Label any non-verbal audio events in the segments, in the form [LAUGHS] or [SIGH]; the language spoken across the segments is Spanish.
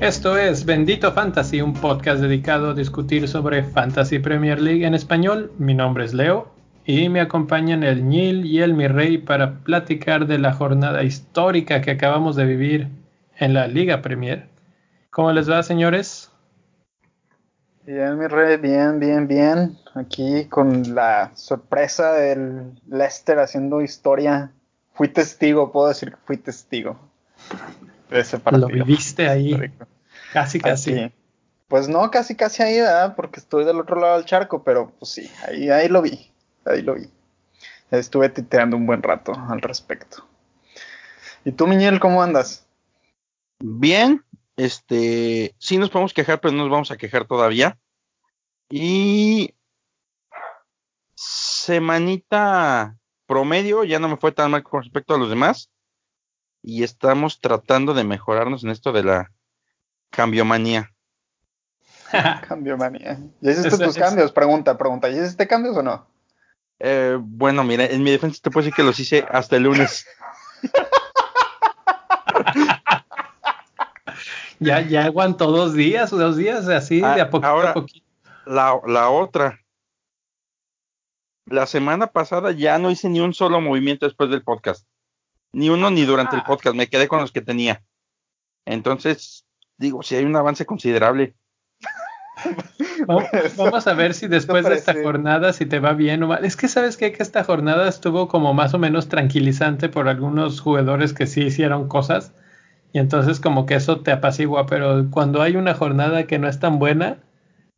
Esto es Bendito Fantasy, un podcast dedicado a discutir sobre Fantasy Premier League en español. Mi nombre es Leo y me acompañan el Nil y el Mirrey para platicar de la jornada histórica que acabamos de vivir en la Liga Premier. ¿Cómo les va, señores? Bien, Mirrey, bien, bien, bien. Aquí con la sorpresa del Leicester haciendo historia. Fui testigo, puedo decir que fui testigo de ese partido. Lo viviste ahí. Casi, casi. Pues no, casi, casi ahí, ¿verdad? Porque estoy del otro lado del charco, pero pues sí, ahí, ahí lo vi ahí lo vi. Estuve titeando un buen rato al respecto. ¿Y tú, Miñel, cómo andas? Bien, este, sí nos podemos quejar, pero no nos vamos a quejar todavía. Y semanita promedio, ya no me fue tan mal con respecto a los demás. Y estamos tratando de mejorarnos en esto de la cambiomanía. [LAUGHS] cambiomanía. ¿Ya hiciste tus cambios? Pregunta, pregunta. ¿Ya hiciste cambios o no? Eh, bueno, mira, en mi defensa te puedo decir que los hice hasta el lunes. [LAUGHS] ya, ya aguantó dos días, dos días, así de a poquito ahora, La, la otra. La semana pasada ya no hice ni un solo movimiento después del podcast. Ni uno ni durante el ah. podcast. Me quedé con los que tenía. Entonces, digo, si hay un avance considerable. [LAUGHS] Vamos, a ver si [LAUGHS] después de esta jornada, si te va bien o mal. Es que sabes que esta jornada estuvo como más o menos tranquilizante por algunos jugadores que sí hicieron cosas. Y entonces como que eso te apacigua, pero cuando hay una jornada que no es tan buena,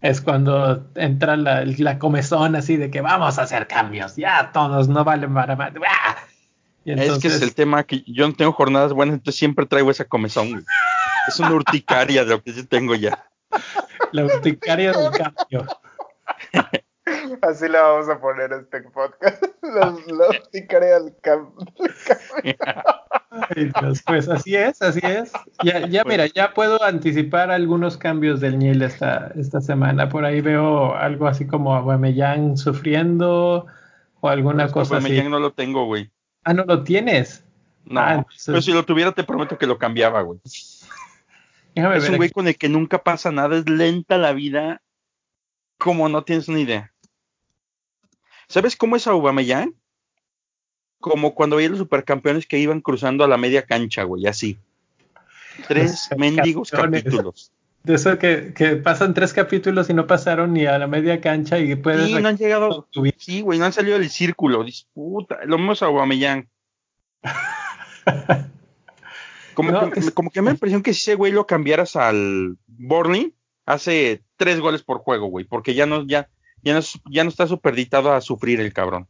es cuando entra la, la comezón así de que vamos a hacer cambios, ya todos no valen para más. Es que es el tema que yo no tengo jornadas buenas, entonces siempre traigo esa comezón. Es una urticaria de lo que yo tengo ya. La urticaria del cambio. [LAUGHS] Así le vamos a poner a este podcast. [LAUGHS] La, urticaria del cambio. [LAUGHS] Ay, Dios, pues así es, así es. Ya, ya mira, ya puedo anticipar algunos cambios del Niel esta, esta semana. Por ahí veo algo así como Aubameyang sufriendo o alguna cosa así. No lo tengo, güey. Ah, ¿no lo tienes? No, ah, pero si lo tuviera te prometo que lo cambiaba, güey es un güey con el que nunca pasa nada, es lenta la vida, como no tienes ni idea. ¿Sabes cómo es Aubameyang? Como cuando veía los supercampeones que iban cruzando a la media cancha, güey, así. Tres mendigos capítulos. De eso que, que, pasan tres capítulos y no pasaron ni a la media cancha y puedes... Sí, no han llegado... Sí, güey, no han salido del círculo. Disputa. Lo mismo es Aubameyang. [LAUGHS] Como, que, como que me da la impresión que si ese güey lo cambiaras al Borny, hace tres goles por juego, güey, porque ya no, ya, ya no, ya no está superditado a sufrir el cabrón.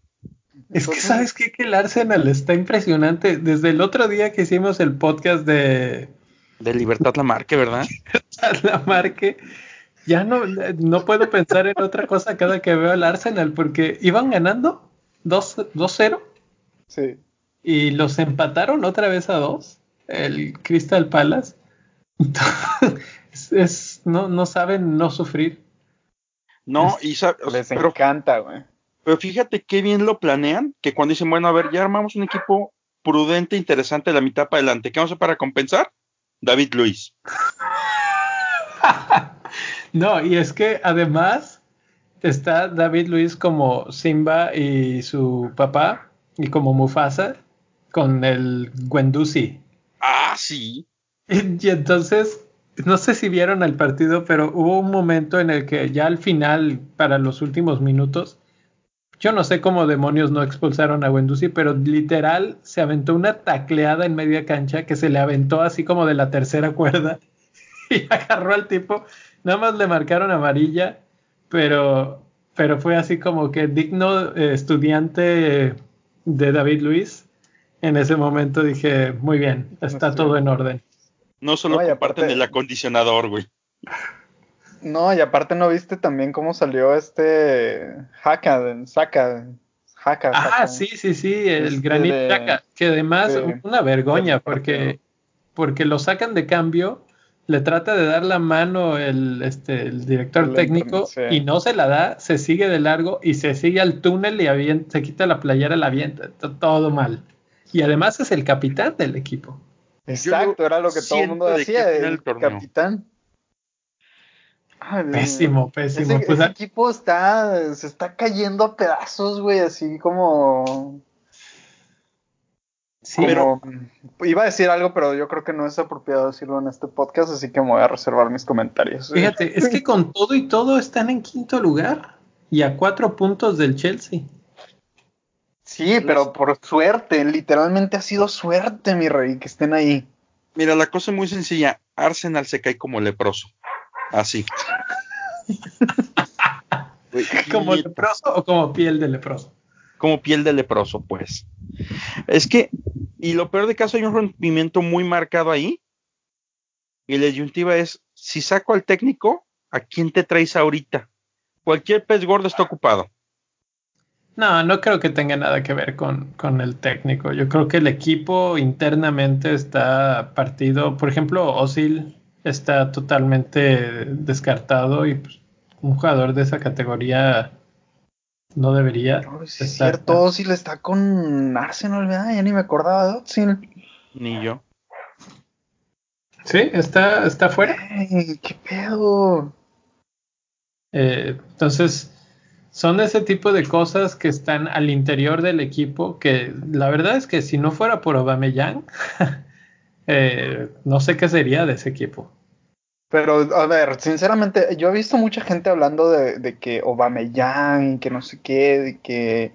Es que sabes qué? que el Arsenal está impresionante. Desde el otro día que hicimos el podcast de de Libertad Lamarque, ¿verdad? Libertad Lamarque. Ya no, no puedo pensar en otra cosa cada que veo al Arsenal, porque iban ganando 2-0. Sí. Y los empataron otra vez a 2 el Crystal Palace. es, no, no saben no sufrir. No, y les encanta, güey. Pero fíjate qué bien lo planean, que cuando dicen, bueno, a ver, ya armamos un equipo prudente, interesante de la mitad para adelante. ¿Qué vamos a hacer para compensar? David Luis. [LAUGHS] no, y es que además está David Luis como Simba y su papá, y como Mufasa, con el Gwendusi. Ah, sí. [LAUGHS] Y, entonces, no sé si vieron el partido, pero hubo un momento en el que ya al final, para los últimos minutos, yo no sé cómo demonios no expulsaron a Wendusi, pero literal se aventó una tacleada en media cancha que se le aventó así como de la tercera cuerda [LAUGHS] y agarró al tipo. Nada más le marcaron amarilla, pero, pero fue así como que digno eh, estudiante de David Luis en ese momento dije, muy bien, está todo en orden. No solo no, comparten el acondicionador, güey. No, y aparte no viste también cómo salió este Haka, Saka, Haka. Ah, sí, sí, sí, el este granito que además una vergüenza porque, porque lo sacan de cambio, le trata de dar la mano el, este, el director técnico y no se la da, se sigue de largo y se sigue al túnel y se quita la playera, la avienta, todo mal. Y además es el capitán del equipo. Exacto, era lo que todo el mundo decía, el, capitán. Pésimo, pésimo. Ese, pues, equipo está, se está cayendo a pedazos, güey, así como Sí, pero iba a decir algo, pero yo creo que no es apropiado decirlo en este podcast, así que me voy a reservar mis comentarios. Fíjate, es que con todo y todo están en quinto lugar y a cuatro puntos del Chelsea. Sí, pero por suerte, literalmente ha sido suerte, mi rey, que estén ahí. Mira, la cosa es muy sencilla. Arsenal se cae como leproso. Así. [LAUGHS] ¿Como leproso o como piel de leproso? Como piel de leproso, pues. Es que, y lo peor de caso, hay un rompimiento muy marcado ahí. Y la disyuntiva es, si saco al técnico, ¿a quién te traes ahorita? Cualquier pez gordo está ocupado. No, no creo que tenga nada que ver con, con, el técnico. Yo creo que el equipo internamente está partido. Por ejemplo, Osil está totalmente descartado y pues, un jugador de esa categoría no debería. es cierto, Ozil está con Arsenal, ¿verdad? Ya ni me acordaba de Ozil. Ni yo. Sí, está, está fuera. ¿Qué pedo? Eh, entonces, son ese tipo de cosas que están al interior del equipo que la verdad es que si no fuera por Aubameyang, [LAUGHS] eh, no sé qué sería de ese equipo. Pero, a ver, sinceramente, yo he visto mucha gente hablando de, de que Obameyang, que no sé qué, de que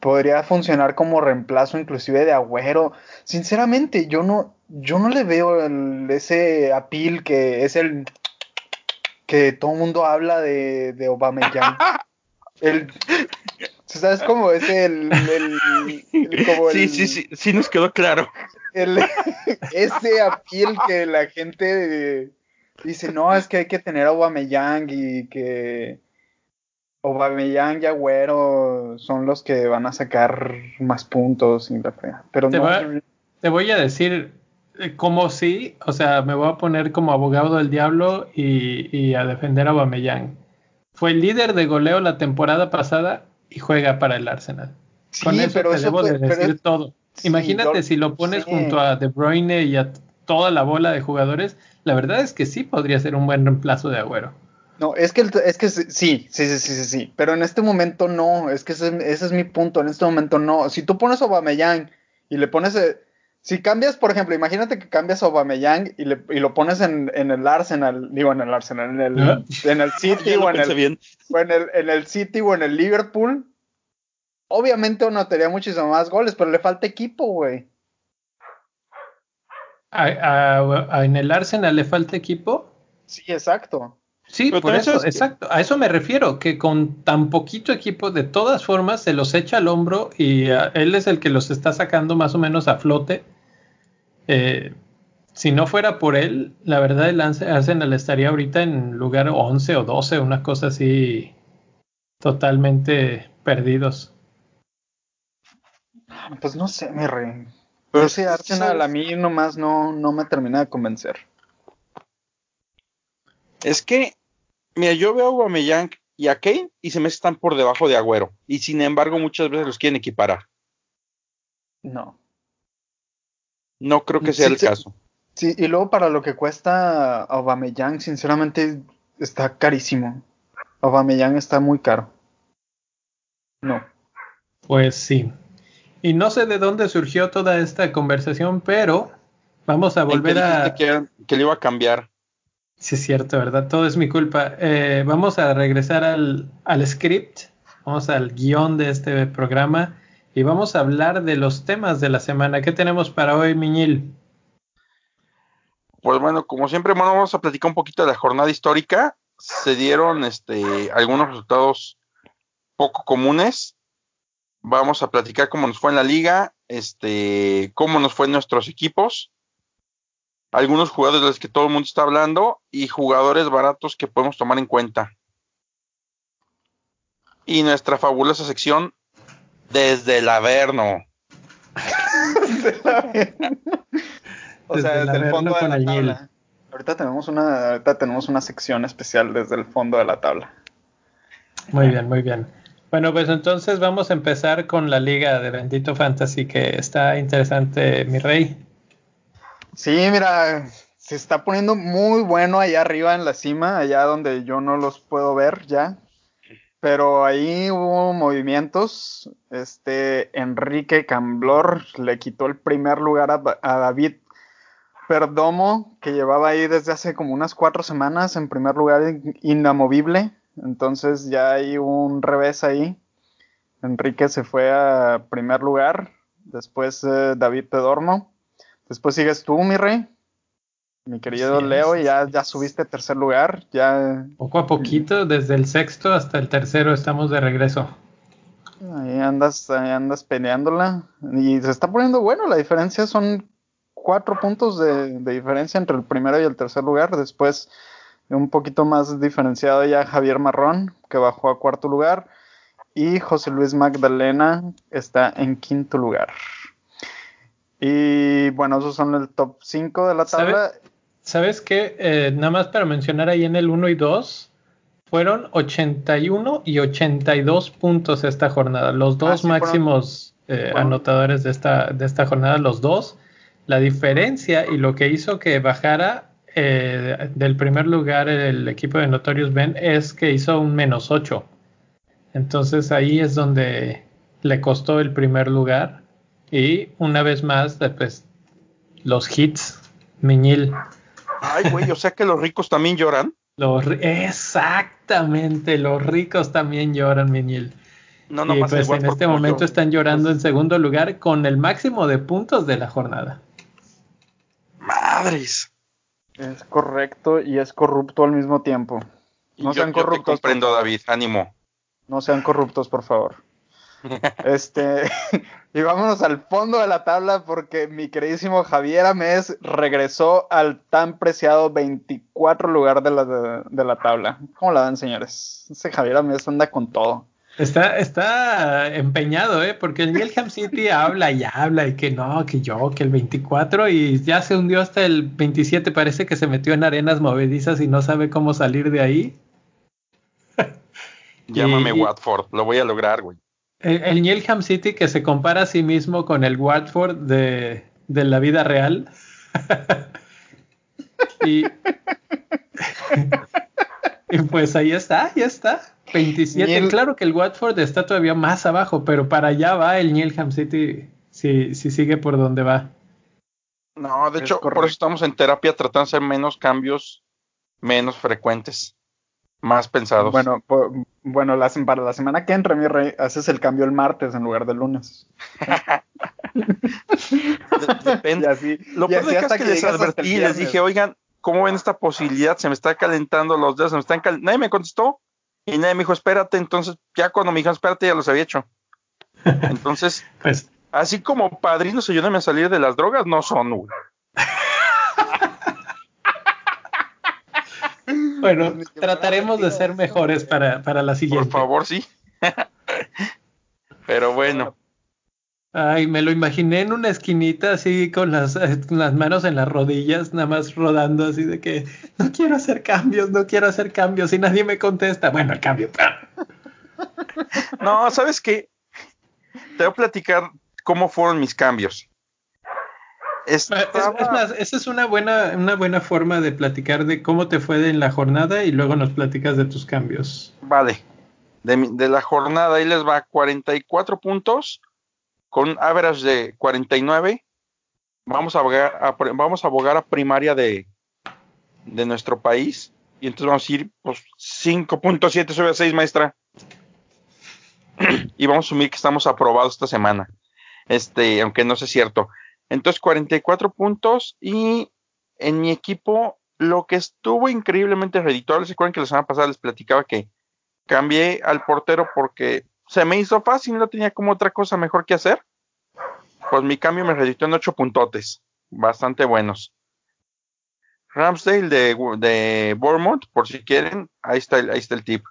podría funcionar como reemplazo inclusive de Agüero. Sinceramente, yo no, yo no le veo ese apil que es el que todo el mundo habla de, de Obameyang. [LAUGHS] el, ¿Sabes cómo es el, sí, sí, sí, sí nos quedó claro. El, [LAUGHS] ese apil que la gente Dice, no, es que hay que tener a Aubameyang y que Aubameyang y Agüero son los que van a sacar más puntos. Pero te, no, te voy a decir eh, como sí, o sea, me voy a poner como abogado del diablo y, a defender a Aubameyang. Fue el líder de goleo la temporada pasada y juega para el Arsenal. Con eso te debo de decir todo. Imagínate si lo pones junto a De Bruyne y a toda la bola de jugadores, la verdad es que sí podría ser un buen reemplazo de Agüero. No, es que, es que sí, sí, sí, sí, sí, pero en este momento no, es que ese, es mi punto, en este momento no. Si tú pones a Aubameyang y le pones, eh, si cambias, por ejemplo, imagínate que cambias a Aubameyang y, le, y lo pones en, en, el Arsenal, digo en el Arsenal, en el, en el [LAUGHS] City o, en el, o en el, en el City o en el Liverpool, obviamente anotaría muchísimo más goles, pero le falta equipo, güey en el Arsenal le falta equipo. Sí, exacto. Sí, por eso, exacto. A eso me refiero, que con tan poquito equipo, de todas formas, se los echa al hombro y ah, él es el que los está sacando más o menos a flote. Eh, si no fuera por él, la verdad el Arsenal estaría ahorita en lugar 11 o 12, una cosa así totalmente perdidos. Pues no sé, mi rey. Pero ese Arsenal a mí nomás no, no me termina de convencer. Es que, mira, yo veo a Aubameyang y a Kane y se me están por debajo de Agüero. Y sin embargo, muchas veces los quieren equiparar. No. No creo que sea el caso. Sí, y luego para lo que cuesta Aubameyang, sinceramente está carísimo. Aubameyang está muy caro. No. Pues sí. Y no sé de dónde surgió toda esta conversación, pero vamos a volver a... Que, que, le iba a cambiar. Sí, es cierto, ¿verdad? Todo es mi culpa. Eh, vamos a regresar al, al script, vamos al guion de este programa y vamos a hablar de los temas de la semana. ¿Qué tenemos para hoy, Miñil? Pues bueno, como siempre, vamos a platicar un poquito de la jornada histórica. Se dieron este, algunos resultados poco comunes Vamos a platicar cómo nos fue en la liga, este, cómo nos fue en nuestros equipos, algunos jugadores de los que todo el mundo está hablando y jugadores baratos que podemos tomar en cuenta. Y nuestra fabulosa sección desde el Averno. [LAUGHS] o sea, desde, el fondo de la tabla. Ahorita tenemos una, ahorita tenemos una sección especial desde el fondo de la tabla. Muy bien, muy bien. Bueno, pues entonces vamos a empezar con la liga de Bendito Fantasy, que está interesante, mi rey. Sí, mira, se está poniendo muy bueno allá arriba en la cima, allá donde yo no los puedo ver ya. Pero ahí hubo movimientos. Este Enrique Camblor le quitó el primer lugar a, David Perdomo, que llevaba ahí desde hace como unas cuatro semanas en primer lugar inamovible. Entonces ya hay un revés ahí. Enrique se fue a primer lugar. Después eh, David Pedormo. Después sigues tú, mi rey. Mi querido Leo, ya, ya subiste tercer lugar, ya... Poco a poquito, desde el sexto hasta el tercero estamos de regreso. Ahí andas, ahí andas peleándola y se está poniendo bueno, la diferencia son cuatro puntos de, diferencia entre el primero y el tercer lugar, después un poquito más diferenciado ya Javier Marrón, que bajó a cuarto lugar, y José Luis Magdalena está en quinto lugar. Y bueno, esos son el top 5 de la tabla. ¿Sabes qué? Eh, nada más para mencionar ahí en el 1 y 2, fueron 81 y 82 puntos esta jornada. Los dos ah, máximos eh, anotadores de esta, de esta jornada, los dos. La diferencia y lo que hizo que bajara eh, del primer lugar el equipo de Notorious Ben es que hizo un menos 8. Entonces ahí es donde le costó el primer lugar. Y una vez más, pues, los hits, Miñil Ay, güey, o sea que los ricos también lloran. Los, exactamente, los ricos también lloran, Miñil. No, no y pues en este momento están llorando en segundo lugar con el máximo de puntos de la jornada. Madres. Es correcto y es corrupto al mismo tiempo. No sean corruptos. Yo comprendo, David, ánimo. No sean corruptos, por favor. Este, [LAUGHS] y vámonos al fondo de la tabla porque mi queridísimo Javier Amés regresó al tan preciado 24 lugar de la, de, la tabla. ¿Cómo la dan, señores? Ese Javier Amés anda con todo. Está, está empeñado, ¿eh? Porque el Nilham City [LAUGHS] habla y habla y que no, que yo, que el 24 y ya se hundió hasta el 27. Parece que se metió en arenas movedizas y no sabe cómo salir de ahí. [LAUGHS] Llámame Watford, lo voy a lograr, güey. El, el City que se compara a sí mismo con el Watford de, la vida real. [LAUGHS] [LAUGHS] y, pues ahí está, ya está. 27. Claro que el Watford está todavía más abajo, pero para allá va el Nilham City si, si sigue por donde va. No, de hecho, por eso estamos en terapia tratando de hacer menos cambios menos frecuentes más pensados. Bueno, bueno para la semana que entra, mi rey, haces el cambio el martes en lugar del lunes. Depende. [LAUGHS] así, Lo peor es que les advertí, les dije, oigan, ¿cómo ven esta posibilidad? Se me está calentando los dedos, se me están calentando. Nadie me contestó y nadie me dijo, espérate. Entonces, ya cuando me dijeron, espérate, ya los había hecho. [LAUGHS] Entonces, pues, así como padrinos ayúdame a salir de las drogas, no son, Bueno, trataremos de ser mejores para, para la siguiente. Por favor, sí. [LAUGHS] Pero bueno. Ay, me lo imaginé en una esquinita así con las, las manos en las rodillas, nada más rodando así de que no quiero hacer cambios, no quiero hacer cambios y nadie me contesta. Bueno, el cambio. [LAUGHS] No, ¿sabes qué? Te voy a platicar cómo fueron mis cambios. Es, más, esa es una buena, una buena forma de platicar de cómo te fue en la jornada y luego nos platicas de tus cambios. Vale. De, la jornada ahí les va 44 puntos con un average de 49. Vamos a abogar a, vamos a, abogar a primaria de, de nuestro país. Y entonces vamos a ir pues 5.7 sobre 6, maestra. [CLEARS THROAT] y vamos a asumir que estamos aprobados esta semana. Este, aunque no sea cierto. Entonces 44 puntos y en mi equipo lo que estuvo increíblemente redituable, ¿se acuerdan que la semana pasada les platicaba que cambié al portero porque se me hizo fácil, no tenía como otra cosa mejor que hacer? Pues mi cambio me reditó en 8 puntotes, bastante buenos. Ramsdale de, de Bournemouth, por si quieren, ahí está, el, ahí está el tip.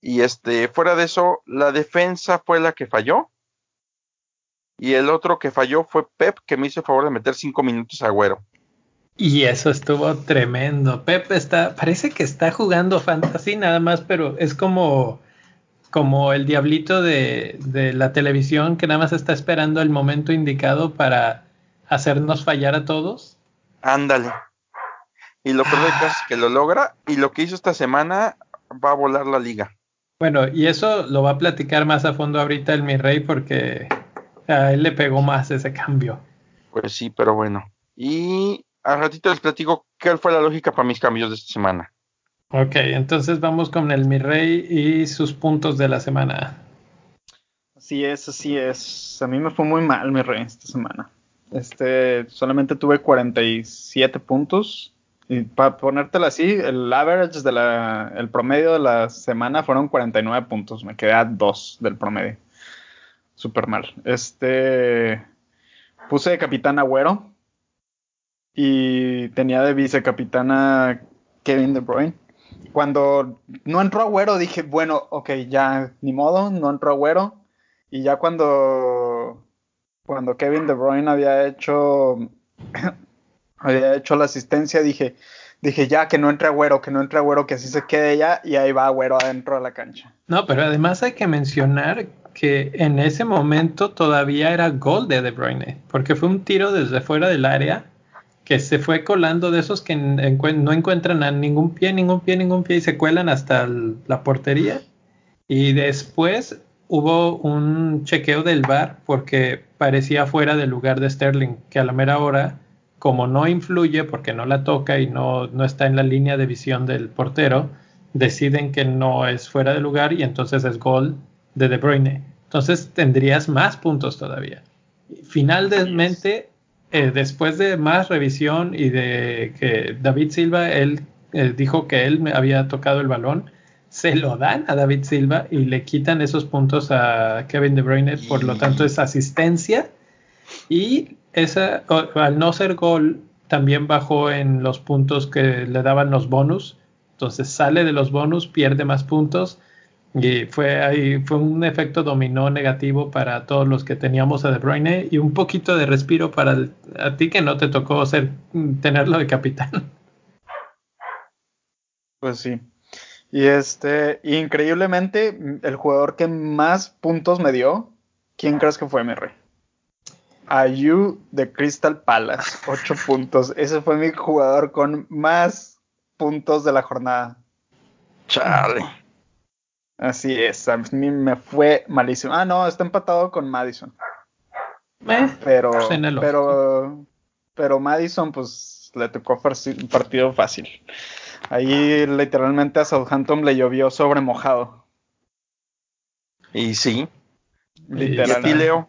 Y este, fuera de eso, la defensa fue la que falló. Y el otro que falló fue Pep, que me hizo el favor de meter cinco minutos a Agüero. Y eso estuvo tremendo. Pepe está, parece que está jugando fantasy nada más, pero es como, como el diablito de, de la televisión que nada más está esperando el momento indicado para hacernos fallar a todos. Ándale. Y lo peor es que lo logra. Y lo que hizo esta semana va a volar la liga. Bueno, y eso lo va a platicar más a fondo ahorita el mi rey porque a él le pegó más ese cambio. Pues sí, pero bueno. Y al ratito les platico qué fue la lógica para mis cambios de esta semana. Ok, entonces vamos con el mi rey y sus puntos de la semana. Así es, así es. A mí me fue muy mal mi rey esta semana. Este, solamente tuve 47 puntos. Y para ponértelo así, el average de la, el promedio de la semana fueron 49 puntos. Me quedé a 2 del promedio. Súper mal. Este, puse de capitán Agüero. Y tenía de vicecapitana Kevin De Bruyne. Cuando no entró Agüero dije, bueno, ok, ya, ni modo, no entró Agüero. Y ya cuando, cuando Kevin De Bruyne había hecho [CLEARS THROAT] había hecho la asistencia, dije, dije ya que no entre Agüero, que no entre Agüero, que así se quede ya, y ahí va Agüero adentro de la cancha. No, pero además hay que mencionar que en ese momento todavía era gol de De Bruyne, porque fue un tiro desde fuera del área que se fue colando de esos que no encuentran a ningún pie, ningún pie, ningún pie y se cuelan hasta la portería. Y después hubo un chequeo del bar porque parecía fuera del lugar de Sterling, que a la mera hora como no influye porque no la toca y no, no está en la línea de visión del portero, deciden que no es fuera de lugar y entonces es gol de De Bruyne. Entonces tendrías más puntos todavía. Finalmente, eh, después de más revisión y de que David Silva, él eh, dijo que él había tocado el balón, se lo dan a David Silva y le quitan esos puntos a Kevin De Bruyne, por lo tanto es asistencia y esa, al no ser gol, también bajó en los puntos que le daban los bonus. Entonces sale de los bonus, pierde más puntos. Y fue ahí, fue un efecto dominó negativo para todos los que teníamos a De Bruyne y un poquito de respiro para a ti que no te tocó ser, tenerlo de capitán. Pues sí. Y este, increíblemente, el jugador que más puntos me dio, ¿quién crees que fue mi rey? Ayu de Crystal Palace, [LAUGHS] 8 puntos. Ese fue mi jugador con más puntos de la jornada. Chale. Así es, a mí me fue malísimo. Ah, no, está empatado con Madison. Eh, pero, pero, pero Madison, pues le tocó un partido fácil. Ahí literalmente a Southampton le llovió sobre mojado. Y sí. Literalmente. Leo?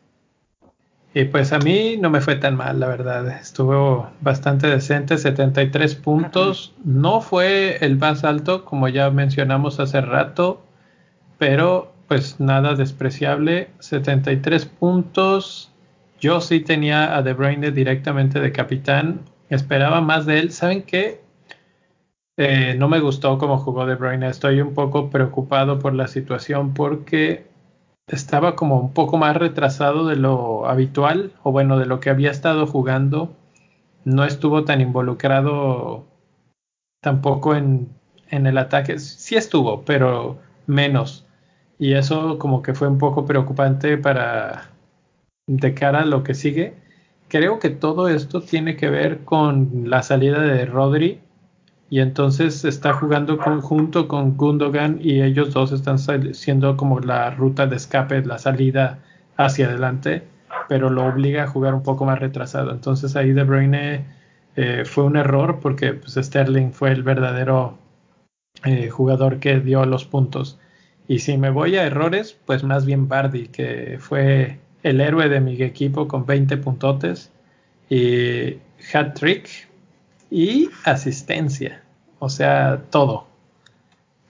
Y pues a mí no me fue tan mal, la verdad. Estuvo bastante decente, 73 puntos. No fue el más alto, como ya mencionamos hace rato, pero pues nada despreciable. 73 puntos. Yo sí tenía a De Bruyne directamente de capitán. Esperaba más de él. ¿Saben qué? Eh, no me gustó cómo jugó De Bruyne. Estoy un poco preocupado por la situación porque estaba como un poco más retrasado de lo habitual, o bueno, de lo que había estado jugando. No estuvo tan involucrado tampoco en, en el ataque. Sí estuvo, pero menos. Y eso como que fue un poco preocupante para de cara a lo que sigue. Creo que todo esto tiene que ver con la salida de Rodri y entonces está jugando conjunto con Gundogan y ellos dos están siendo como la ruta de escape, la salida hacia adelante, pero lo obliga a jugar un poco más retrasado. Entonces ahí De Bruyne eh, fue un error porque pues, Sterling fue el verdadero eh, jugador que dio los puntos. Y si me voy a errores, pues más bien Bardi, que fue el héroe de mi equipo con 20 puntotes y hat trick y asistencia, o sea, todo.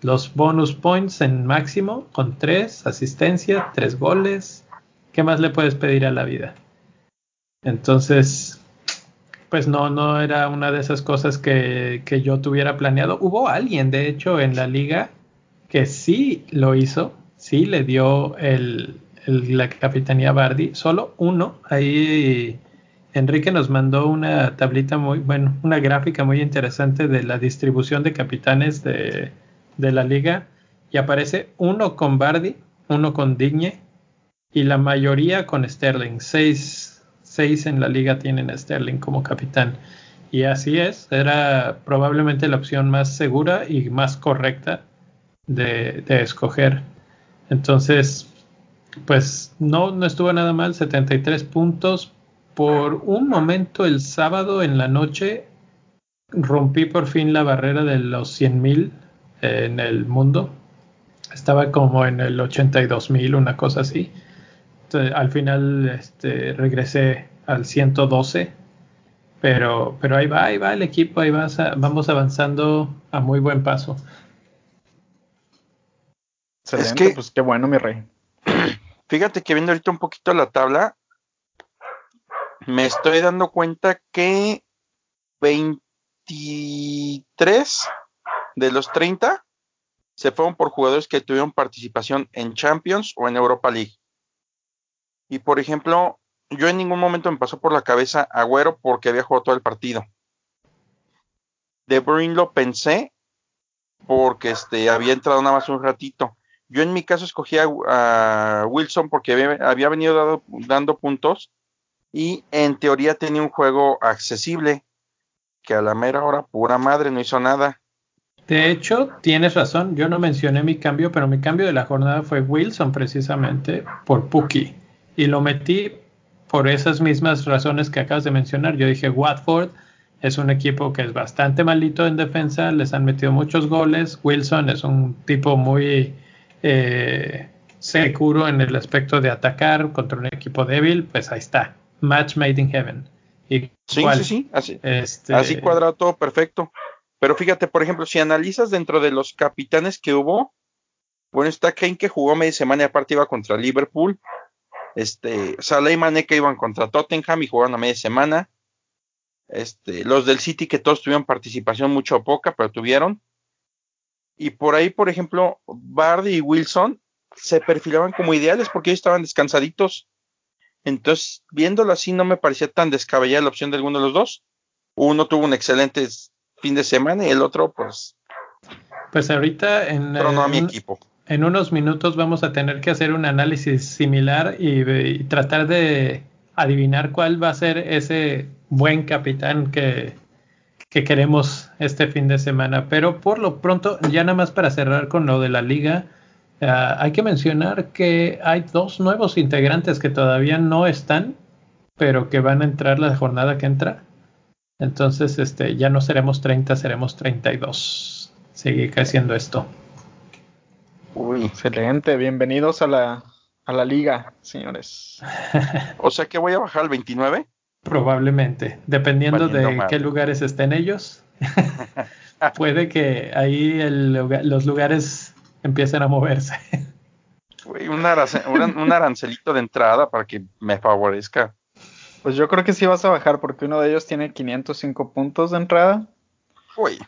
Los bonus points en máximo con tres, asistencia, tres goles. ¿Qué más le puedes pedir a la vida? Entonces, pues no, no era una de esas cosas que, que yo tuviera planeado. Hubo alguien, de hecho, en la liga que sí lo hizo, sí le dio el, la capitanía Bardi, solo uno ahí Enrique nos mandó una tablita muy, bueno, una gráfica muy interesante de la distribución de capitanes de, de la liga y aparece uno con Bardi, uno con Digne y la mayoría con Sterling. Seis, seis en la liga tienen a Sterling como capitán. Y así es, era probablemente la opción más segura y más correcta de, escoger. Entonces, pues no, no estuvo nada mal, 73 puntos. Por un momento el sábado en la noche rompí por fin la barrera de los 100 mil en el mundo. Estaba como en el 82 mil, una cosa así. al final este, regresé al 112. Pero, pero ahí va, ahí va el equipo, ahí va, vamos avanzando a muy buen paso. Excelente, pues qué bueno, mi rey. [CLEARS THROAT] Fíjate que viendo ahorita un poquito la tabla, me estoy dando cuenta que 23 de los 30 se fueron por jugadores que tuvieron participación en Champions o en Europa League. Y por ejemplo, yo en ningún momento me pasó por la cabeza Agüero porque había jugado todo el partido. De Bruyne lo pensé porque este, había entrado nada más un ratito. Yo en mi caso escogí a, Wilson porque había, venido dando puntos y en teoría tenía un juego accesible que a la mera hora pura madre no hizo nada. De hecho, tienes razón, yo no mencioné mi cambio, pero mi cambio de la jornada fue Wilson precisamente por Puki y lo metí por esas mismas razones que acabas de mencionar. Yo dije, Watford es un equipo que es bastante malito en defensa, les han metido muchos goles. Wilson es un tipo muy eh, seguro en el aspecto de atacar contra un equipo débil, pues ahí está. Match made in heaven. sí, sí, sí, así, este, así todo perfecto. Pero fíjate, por ejemplo, si analizas dentro de los capitanes que hubo, bueno, está Kane que jugó media semana y aparte iba contra Liverpool. Este, Salah y Mané que iban contra Tottenham y jugaron a media semana. Este, los del City que todos tuvieron participación mucho o poca, pero tuvieron. Y por ahí, por ejemplo, Bardi y Wilson se perfilaban como ideales porque ellos estaban descansaditos. Entonces, viéndolo así, no me parecía tan descabellada la opción de alguno de los dos. Uno tuvo un excelente fin de semana y el otro, pues. Pues ahorita en, mi equipo. en unos minutos vamos a tener que hacer un análisis similar y, tratar de adivinar cuál va a ser ese buen capitán que, que queremos este fin de semana. Pero por lo pronto, ya nada más para cerrar con lo de la liga, ah, hay que mencionar que hay dos nuevos integrantes que todavía no están, pero que van a entrar la jornada que entra. Entonces, este, ya no seremos 30, seremos 32. Sigue creciendo esto. Uy, excelente. Bienvenidos a la, a la liga, señores. [LAUGHS] o sea que voy a bajar al 29. Probablemente, dependiendo de qué lugares estén ellos. [LAUGHS] [LAUGHS] puede que ahí los lugares empiecen a moverse. Un, un arancelito de entrada para que me favorezca. Pues yo creo que sí vas a bajar porque uno de ellos tiene 505 puntos de entrada. Uy.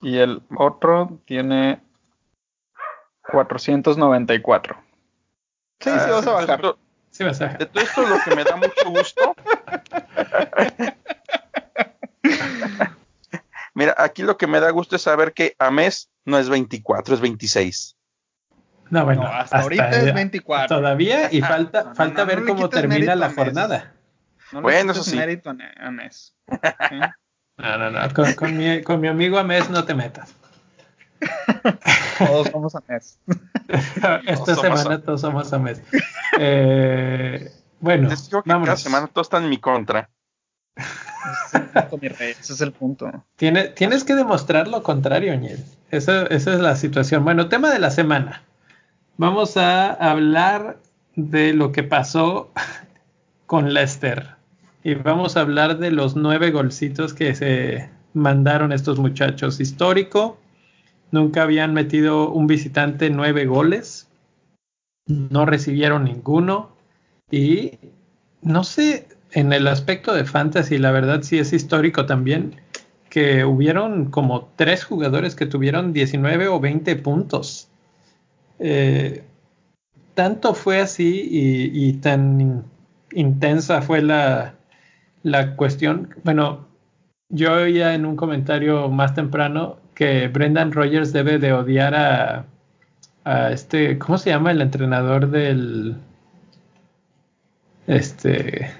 Y el otro tiene 494. Sí, sí vas a bajar. sí vas a bajar. De todo esto lo que me da mucho gusto. [LAUGHS] Mira, aquí lo que me da gusto es saber que a mes no es 24, es 26. No, bueno, hasta, ahorita es 24. Todavía y falta, falta ver cómo termina la jornada bueno, eso sí. mérito a No, no, no. [LAUGHS] Con, mi, con, mi, amigo Amés no te metas. todos somos Amés. [LAUGHS] Esta semana todos somos Amés. Eh, bueno, es que cada semana todos están en mi contra. Ese es el punto. Tiene, tienes que demostrar lo contrario, Ñel. Esa, esa es la situación. Bueno, tema de la semana. Vamos a hablar de lo que pasó [LAUGHS] con Lester y vamos a hablar de los nueve golcitos que se mandaron estos muchachos. Histórico, nunca habían metido un visitante nueve goles, no recibieron ninguno y no sé, en el aspecto de fantasy, la verdad sí es histórico también que hubieron como tres jugadores que tuvieron 19 o 20 puntos. Eh, tanto fue así y tan intensa fue la, la cuestión, bueno, yo oía en un comentario más temprano que Brendan Rogers debe de odiar a, a este, ¿cómo se llama el entrenador del este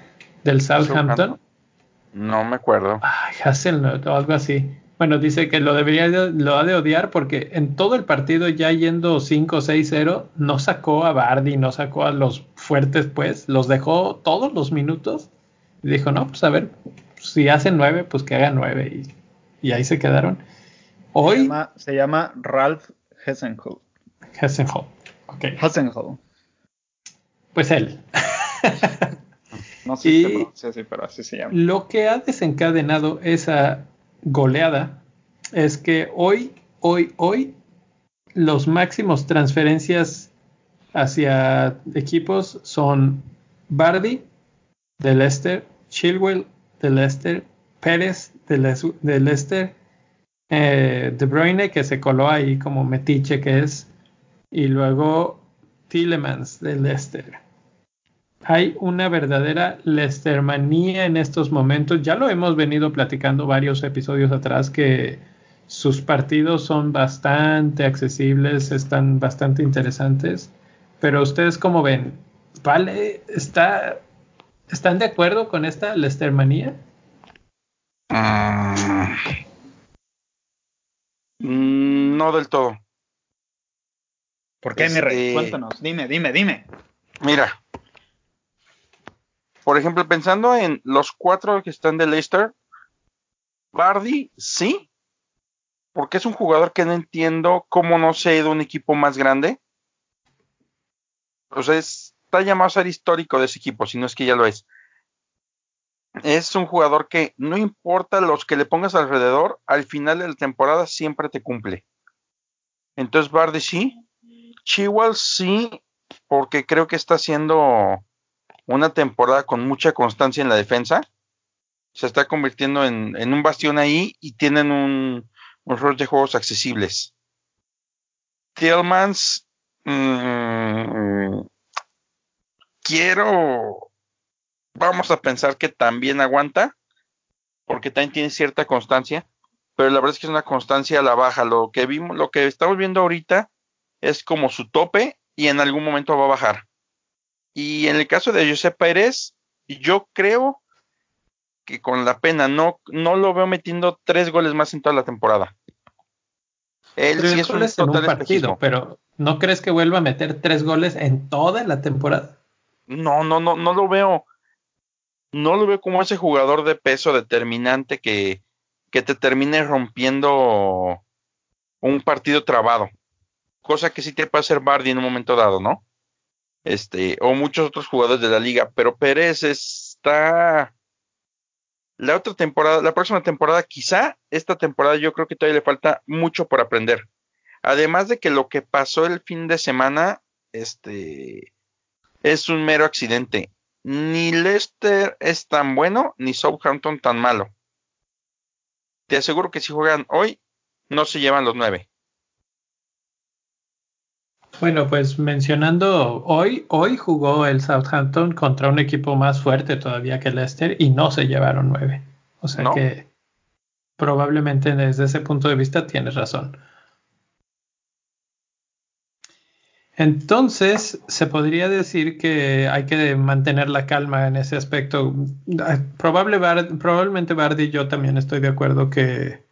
del Southampton? No me acuerdo. Ay, Hasselnut o algo así. Bueno, dice que lo debería lo ha de odiar porque en todo el partido ya yendo 5-6-0 no sacó a Bardi, no sacó a los fuertes pues, los dejó todos los minutos y dijo, "No, pues a ver, si hacen 9, pues que hagan 9" y, ahí se quedaron. Hoy se llama, Ralph Hessenholt. Hessenholt. Ok. Hessenholt. Pues él. [LAUGHS] [LAUGHS] no sé si se pronuncia así, pero así se llama. Lo que ha desencadenado esa goleada es que hoy, hoy, hoy, los máximos transferencias hacia equipos son Bardi de Leicester, Chilwell de Leicester, Pérez de, Leicester, eh, De Bruyne que se coló ahí como metiche que es, y luego Tillemans de Leicester hay una verdadera Lestermanía en estos momentos. Ya lo hemos venido platicando varios episodios atrás que sus partidos son bastante accesibles, están bastante interesantes. Pero ustedes cómo ven, ¿vale? ¿Está, ¿Están de acuerdo con esta Lestermanía? Mm, no del todo. ¿Por qué, este... Cuéntanos, dime, dime, dime. Mira, por ejemplo, pensando en los cuatro que están de Leicester, Bardi, sí, porque es un jugador que no entiendo cómo no se ha ido un equipo más grande. O sea, está llamado a ser histórico de ese equipo, si no es que ya lo es. Es un jugador que no importa los que le pongas alrededor, al final de la temporada siempre te cumple. Entonces Bardi sí, Chihuahua sí, porque creo que está haciendo una temporada con mucha constancia en la defensa. Se está convirtiendo en, un bastión ahí y tienen un, un rol de juegos accesibles. Tillmans, mm, quiero, vamos a pensar que también aguanta, porque también tiene cierta constancia, pero la verdad es que es una constancia a la baja. Lo que vimos, lo que estamos viendo ahorita es como su tope y en algún momento va a bajar. Y en el caso de José Pérez, yo creo que con la pena no, no lo veo metiendo tres goles más en toda la temporada. Él sí es un, total partido, pero ¿no crees que vuelva a meter tres goles en toda la temporada? No, no, no, no lo veo. No lo veo como ese jugador de peso determinante que, que te termine rompiendo un partido trabado. Cosa que sí te puede hacer Bardi en un momento dado, ¿no? Este, o muchos otros jugadores de la liga, pero Pérez está la otra temporada, la próxima temporada, quizá esta temporada yo creo que todavía le falta mucho por aprender. Además de que lo que pasó el fin de semana, este, es un mero accidente. Ni Leicester es tan bueno, ni Southampton tan malo. Te aseguro que si juegan hoy, no se llevan los nueve. Bueno, pues mencionando hoy, hoy jugó el Southampton contra un equipo más fuerte todavía que Leicester y no se llevaron nueve. O sea que probablemente desde ese punto de vista tienes razón. Entonces, se podría decir que hay que mantener la calma en ese aspecto. probablemente Bardi y yo también estoy de acuerdo que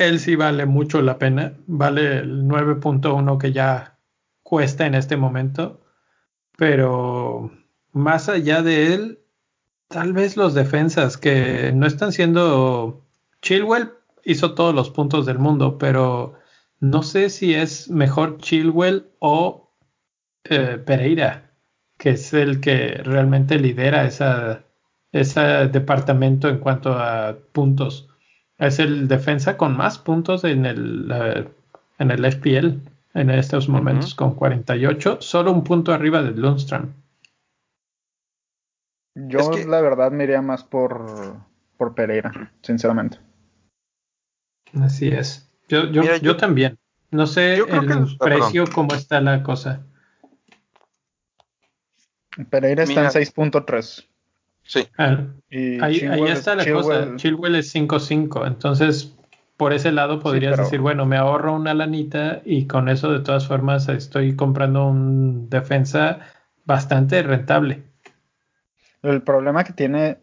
él sí vale mucho la pena. Vale el 9.1 que ya cuesta en este momento. Pero más allá de él, tal vez los defensas que no están siendo... Chilwell hizo todos los puntos del mundo, pero no sé si es mejor Chilwell o eh, Pereira, que es el que realmente lidera esa, ese departamento en cuanto a puntos. Es el defensa con más puntos en el, uh, en el FPL en estos momentos con 48, solo un punto arriba de Lundstrom. Yo la verdad me iría más por, por Pereira, sinceramente. Así es. Yo, yo, yo, también. No sé el precio cómo está la cosa. Pereira está en 6.3. Sí. Ah, ahí, está la cosa. Chilwell es 5-5. Entonces, por ese lado podrías decir, bueno, me ahorro una lanita y con eso de todas formas estoy comprando un defensa bastante rentable. El problema que tiene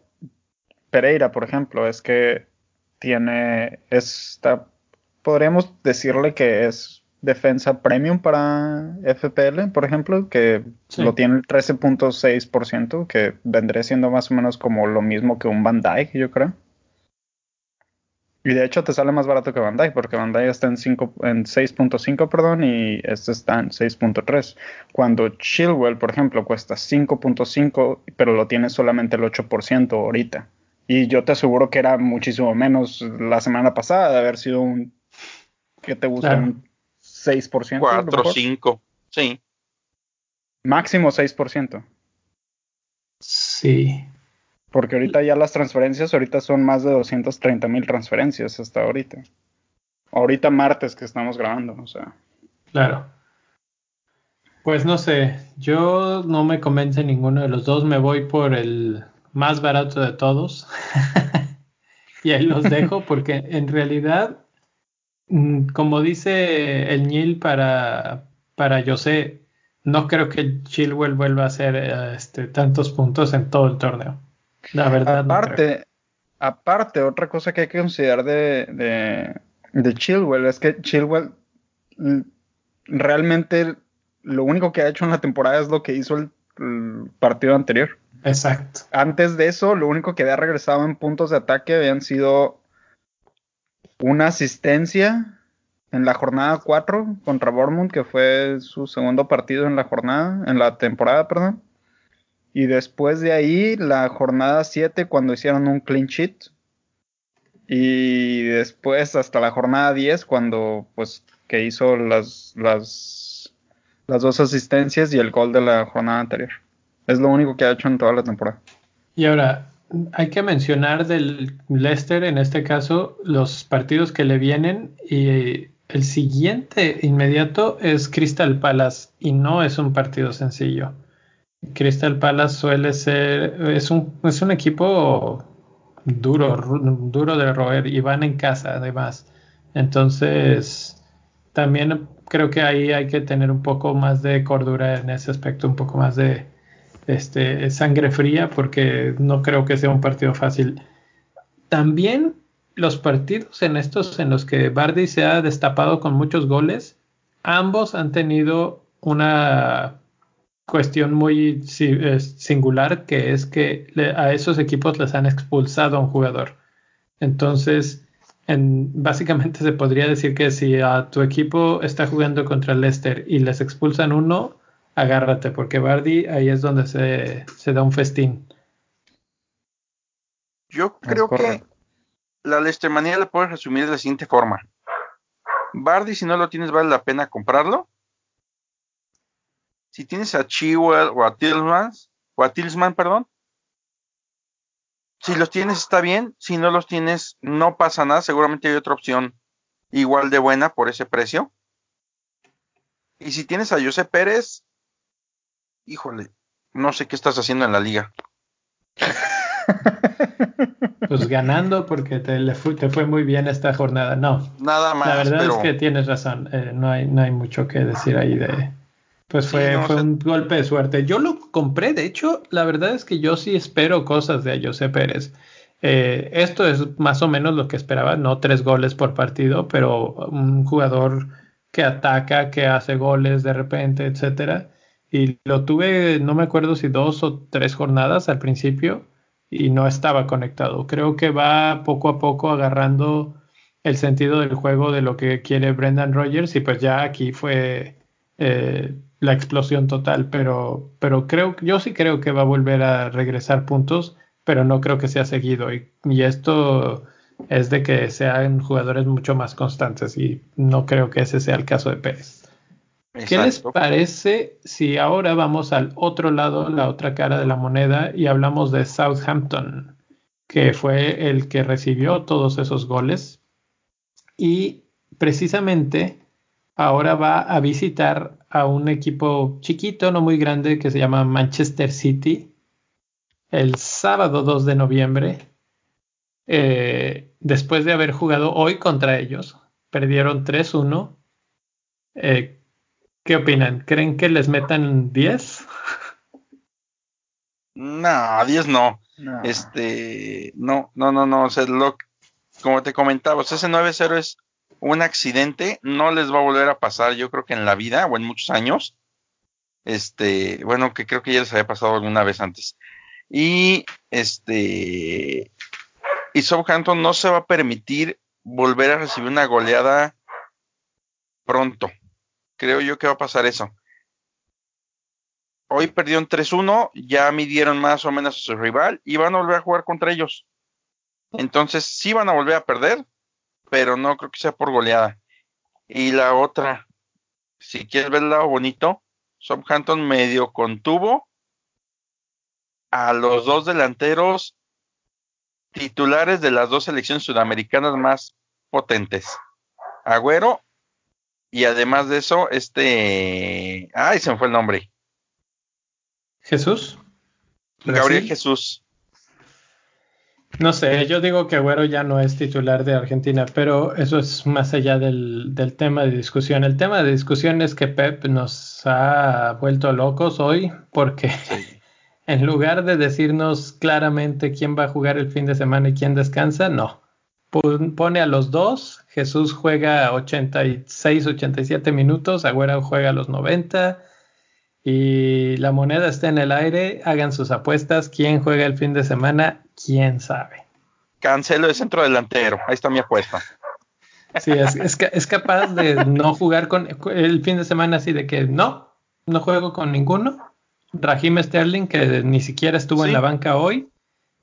Pereira, por ejemplo, es que tiene esta, podríamos decirle que es defensa premium para FPL, por ejemplo, que lo tiene el 13.6%, que vendría siendo más o menos como lo mismo que un Van Dyke, yo creo. Y de hecho te sale más barato que Van Dyke, porque Van Dyke está en, en 6.5, perdón, y este está en 6.3. Cuando Chilwell, por ejemplo, cuesta 5.5, pero lo tiene solamente el 8% ahorita. Y yo te aseguro que era muchísimo menos la semana pasada de haber sido un... ¿Qué te gusta? Un 6%. 4, 5, sí. Máximo 6%. Sí. Porque ahorita ya las transferencias, ahorita son más de 230 mil transferencias hasta ahorita. Ahorita martes que estamos grabando, o sea. Claro. Pues no sé, yo no me convence ninguno de los dos, me voy por el más barato de todos. [LAUGHS] y ahí los dejo porque en realidad, como dice el Nil para, para José, no creo que Chilwell vuelva a hacer este, tantos puntos en todo el torneo. La verdad. Aparte, aparte, otra cosa que hay que considerar de, de, Chilwell es que Chilwell realmente lo único que ha hecho en la temporada es lo que hizo el, partido anterior. Exacto. Antes de eso, lo único que había regresado en puntos de ataque habían sido una asistencia en la jornada 4 contra Bournemouth, que fue su segundo partido en la jornada, en la temporada, perdón. Y después de ahí, la jornada 7, cuando hicieron un clean sheet. Y después hasta la jornada 10, cuando pues que hizo las, las, las dos asistencias y el gol de la jornada anterior. Es lo único que ha hecho en toda la temporada. Y ahora, hay que mencionar del Leicester, en este caso, los partidos que le vienen. Y el siguiente inmediato es Crystal Palace. Y no es un partido sencillo. Crystal Palace suele ser, es un, es un equipo duro, duro de roer y van en casa además. Entonces, también creo que ahí hay que tener un poco más de cordura en ese aspecto, un poco más de este, sangre fría, porque no creo que sea un partido fácil. También los partidos en estos en los que Bardi se ha destapado con muchos goles, ambos han tenido una cuestión muy singular que es que a esos equipos les han expulsado a un jugador. Entonces, en, básicamente se podría decir que si a tu equipo está jugando contra el Leicester y les expulsan uno, agárrate, porque Bardi ahí es donde se, se da un festín. Yo creo que la Leicester manía la puedes resumir de la siguiente forma. Bardi, si no lo tienes, vale la pena comprarlo si tienes a Chiwell o a Tillman, o a Tillsman, perdón, si los tienes está bien, si no los tienes no pasa nada, seguramente hay otra opción igual de buena por ese precio. Y si tienes a José Pérez, híjole, no sé qué estás haciendo en la liga. [LAUGHS] Pues ganando porque te, fue, muy bien esta jornada. No. Nada más. La verdad es que tienes razón. Eh, no, hay, no hay mucho que decir ahí de, pues fue, fue un golpe de suerte. Yo lo compré, de hecho, la verdad es que yo sí espero cosas de José Pérez. Eh, esto es más o menos lo que esperaba, no tres goles por partido, pero un jugador que ataca, que hace goles de repente, etcétera. Y lo tuve, no me acuerdo si dos o tres jornadas al principio y no estaba conectado. Creo que va poco a poco agarrando el sentido del juego de lo que quiere Brendan Rogers y pues ya aquí fue eh, la explosión total, pero, pero creo, yo sí creo que va a volver a regresar puntos, pero no creo que sea seguido. Y, esto es de que sean jugadores mucho más constantes y no creo que ese sea el caso de Pérez. ¿Qué les parece si ahora vamos al otro lado, la otra cara de la moneda y hablamos de Southampton, que fue el que recibió todos esos goles y precisamente ahora va a visitar a un equipo chiquito, no muy grande, que se llama Manchester City. el sábado 2 de noviembre, eh, después de haber jugado hoy contra ellos, perdieron 3-1. Eh, ¿Qué opinan? ¿Creen que les metan 10? No, 10 no. Este, no, no, no, no. O sea, lo, como te comentaba, ese 9-0 es un accidente, no les va a volver a pasar, yo creo que en la vida o en muchos años. Este, bueno, que creo que ya les había pasado alguna vez antes. Y este, y Southampton no se va a permitir volver a recibir una goleada pronto. Creo yo que va a pasar eso. Hoy perdieron 3-1, ya midieron más o menos a su rival y van a volver a jugar contra ellos. Entonces sí van a volver a perder, pero no creo que sea por goleada. Y la otra, si quieres ver el lado bonito, Southampton medio contuvo a los dos delanteros titulares de las dos selecciones sudamericanas más potentes. Agüero y además de eso, este... Ay, se me fue el nombre. Jesús. Gabriel Jesús. No sé, yo digo que Agüero ya no es titular de Argentina, pero eso es más allá del, tema de discusión. El tema de discusión es que Pep nos ha vuelto locos hoy porque [LAUGHS] en lugar de decirnos claramente quién va a jugar el fin de semana y quién descansa, no. Pone a los dos, Jesús juega 86, 87 minutos, Agüero juega los 90 y la moneda está en el aire, hagan sus apuestas, quién juega el fin de semana, quién sabe. Cancelo de centro delantero, ahí está mi apuesta. Sí, es, es, capaz de no jugar con el fin de semana así de que no, no juego con ninguno. Raheem Sterling, que ni siquiera estuvo en la banca hoy,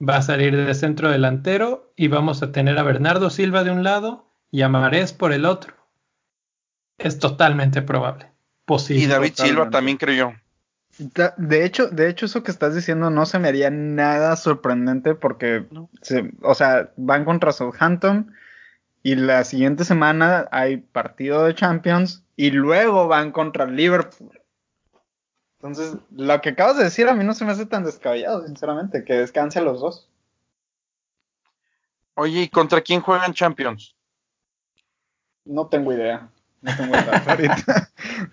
va a salir de centro delantero y vamos a tener a Bernardo Silva de un lado y a Marés por el otro. Es totalmente probable. Posible. Y David Silva también creyó. De hecho, de hecho, eso que estás diciendo no se me haría nada sorprendente porque, o sea, van contra Southampton y la siguiente semana hay partido de Champions y luego van contra Liverpool. Entonces, lo que acabas de decir a mí no se me hace tan descabellado, sinceramente, que descanse a los dos. Oye, ¿y contra quién juegan Champions? No tengo idea. No tengo idea [LAUGHS] ahorita.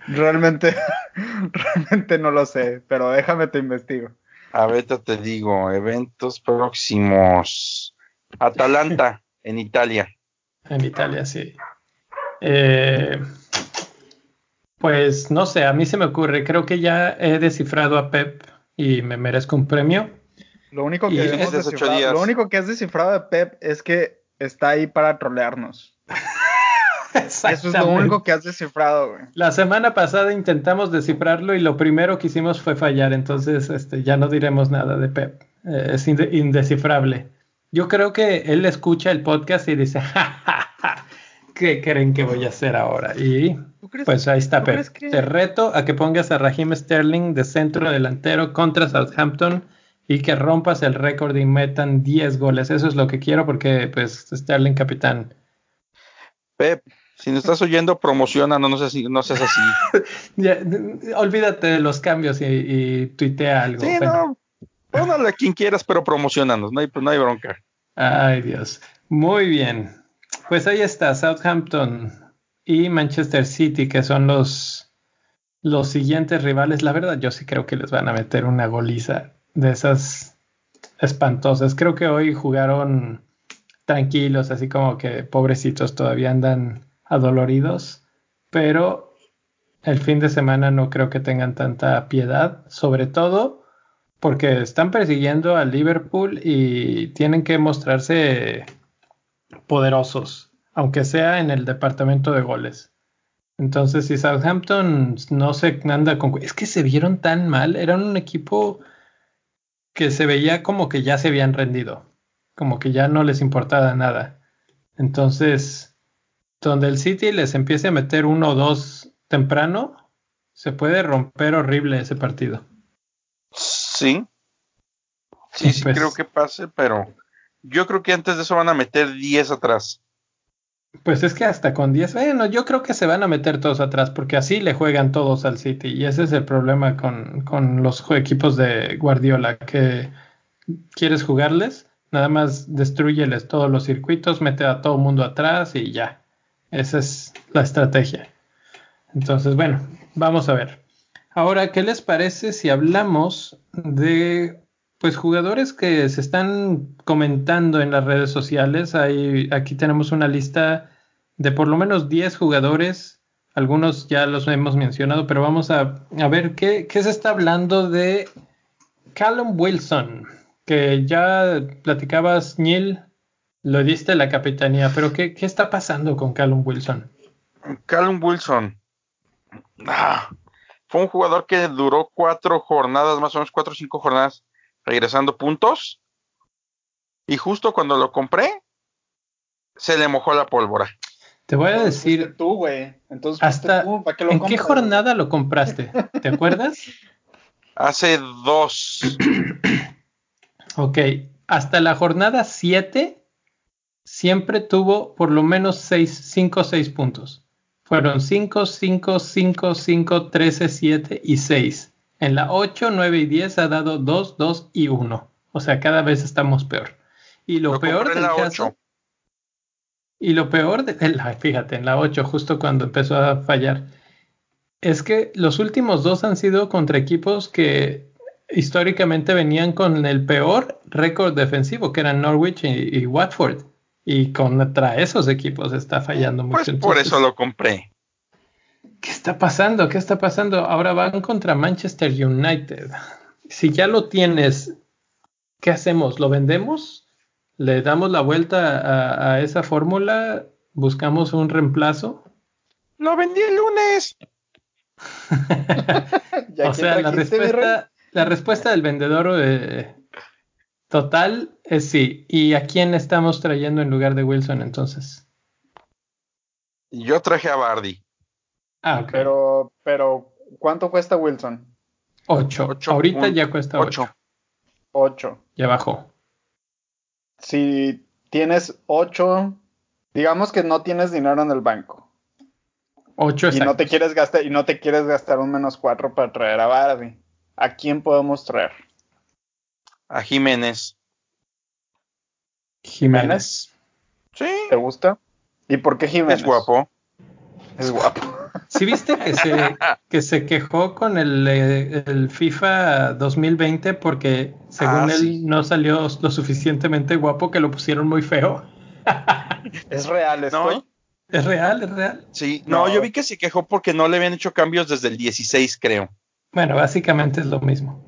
realmente, [LAUGHS] realmente no lo sé, pero déjame te investigo. A ver, te digo, eventos próximos. Atalanta, en Italia. En Italia, sí. Eh, pues no sé, a mí se me ocurre, creo que ya he descifrado a Pep y me merezco un premio. Lo único que, descifrado, lo único que has descifrado de Pep es que está ahí para trolearnos. [LAUGHS] Eso es lo único que has descifrado, güey. La semana pasada intentamos descifrarlo y lo primero que hicimos fue fallar, entonces este, ya no diremos nada de Pep. Eh, es indescifrable. Yo creo que él escucha el podcast y dice, [LAUGHS] ja, ¿qué creen que voy a hacer ahora? Y pues ahí está Pep. Te reto a que pongas a Raheem Sterling de centro delantero contra Southampton y que rompas el récord y metan 10 goles. Eso es lo que quiero porque pues Sterling capitán. Pep, si nos estás oyendo, promociona, no, no, seas, no seas así. [LAUGHS] olvídate de los cambios y, tuitea algo. Sí, no. Póngale a quien quieras, pero promocionanos, no hay, no hay bronca. Ay, Dios. Muy bien. Pues ahí está, Southampton y Manchester City, que son los, los siguientes rivales. La verdad, yo sí creo que les van a meter una goliza de esas espantosas. Creo que hoy jugaron tranquilos, así como que pobrecitos todavía andan adoloridos, pero el fin de semana no creo que tengan tanta piedad, sobre todo porque están persiguiendo a Liverpool y tienen que mostrarse poderosos, aunque sea en el departamento de goles. Entonces, si Southampton no se anda con... Es que se vieron tan mal, eran un equipo que se veía como que ya se habían rendido, como que ya no les importaba nada. Entonces, donde el City les empiece a meter uno o dos temprano, se puede romper horrible ese partido. Sí. Sí, sí pues creo que pase, pero yo creo que antes de eso van a meter 10 atrás. Pues es que hasta con 10, bueno, yo creo que se van a meter todos atrás porque así le juegan todos al City y ese es el problema con, con los equipos de Guardiola, que quieres jugarles, nada más destruyeles todos los circuitos, mete a todo el mundo atrás y ya. Esa es la estrategia. Entonces, bueno, vamos a ver. Ahora, ¿qué les parece si hablamos de pues jugadores que se están comentando en las redes sociales? Hay, aquí tenemos una lista de por lo menos 10 jugadores. Algunos ya los hemos mencionado, pero vamos a, ver qué, qué se está hablando de Callum Wilson, que ya platicabas, Neil, lo diste la capitanía, pero ¿qué, qué está pasando con Callum Wilson? Callum Wilson. Ah, fue un jugador que duró cuatro jornadas, más o menos cuatro o cinco jornadas, regresando puntos. Y justo cuando lo compré, se le mojó la pólvora. Te voy a decir. Tú, güey. Entonces, hasta, ¿en qué jornada lo compraste? ¿Te acuerdas? [LAUGHS] Hace dos. ok. Hasta la jornada 7 siempre tuvo por lo menos 5 o 6 puntos. Fueron 5, 5, 5, 5, 13, 7 y 6. En la 8, 9 y 10 ha dado 2, 2 y 1. O sea, cada vez estamos peor. Y lo, peor del caso. Y lo peor de [LAUGHS] la, fíjate, en la 8, justo cuando empezó a fallar, es que los últimos dos han sido contra equipos que históricamente venían con el peor récord defensivo, que eran Norwich y Watford. Y contra esos equipos está fallando mucho. Pues por eso lo compré. ¿Qué está pasando? ¿Qué está pasando? Ahora van contra Manchester United. Si ya lo tienes, ¿qué hacemos? ¿Lo vendemos? ¿Le damos la vuelta a, esa fórmula? ¿Buscamos un reemplazo? Lo vendí el lunes. [LAUGHS] o sea, la respuesta, la respuesta del vendedor eh, Total, es sí. ¿Y a quién estamos trayendo en lugar de Wilson entonces? Yo traje a Bardi. Ah, ok. Pero, pero, ¿cuánto cuesta Wilson? Ocho. Ahorita ya cuesta ocho. Ocho. Ya bajó. Si tienes ocho, digamos que no tienes dinero en el banco. Ocho y no te quieres gastar y no te quieres gastar un menos cuatro para traer a Bardi. ¿A quién podemos traer? a Jiménez. Jiménez. Sí. ¿Te gusta? ¿Y por qué Jiménez? Es guapo. Es guapo. ¿Sí viste que se, que se quejó con el, el FIFA 2020 porque según ah, él no salió lo suficientemente guapo que lo pusieron muy feo? ¿Es real esto? es real, es real. Sí, no, yo vi que se quejó porque no le habían hecho cambios desde el 16, creo. Bueno, básicamente es lo mismo.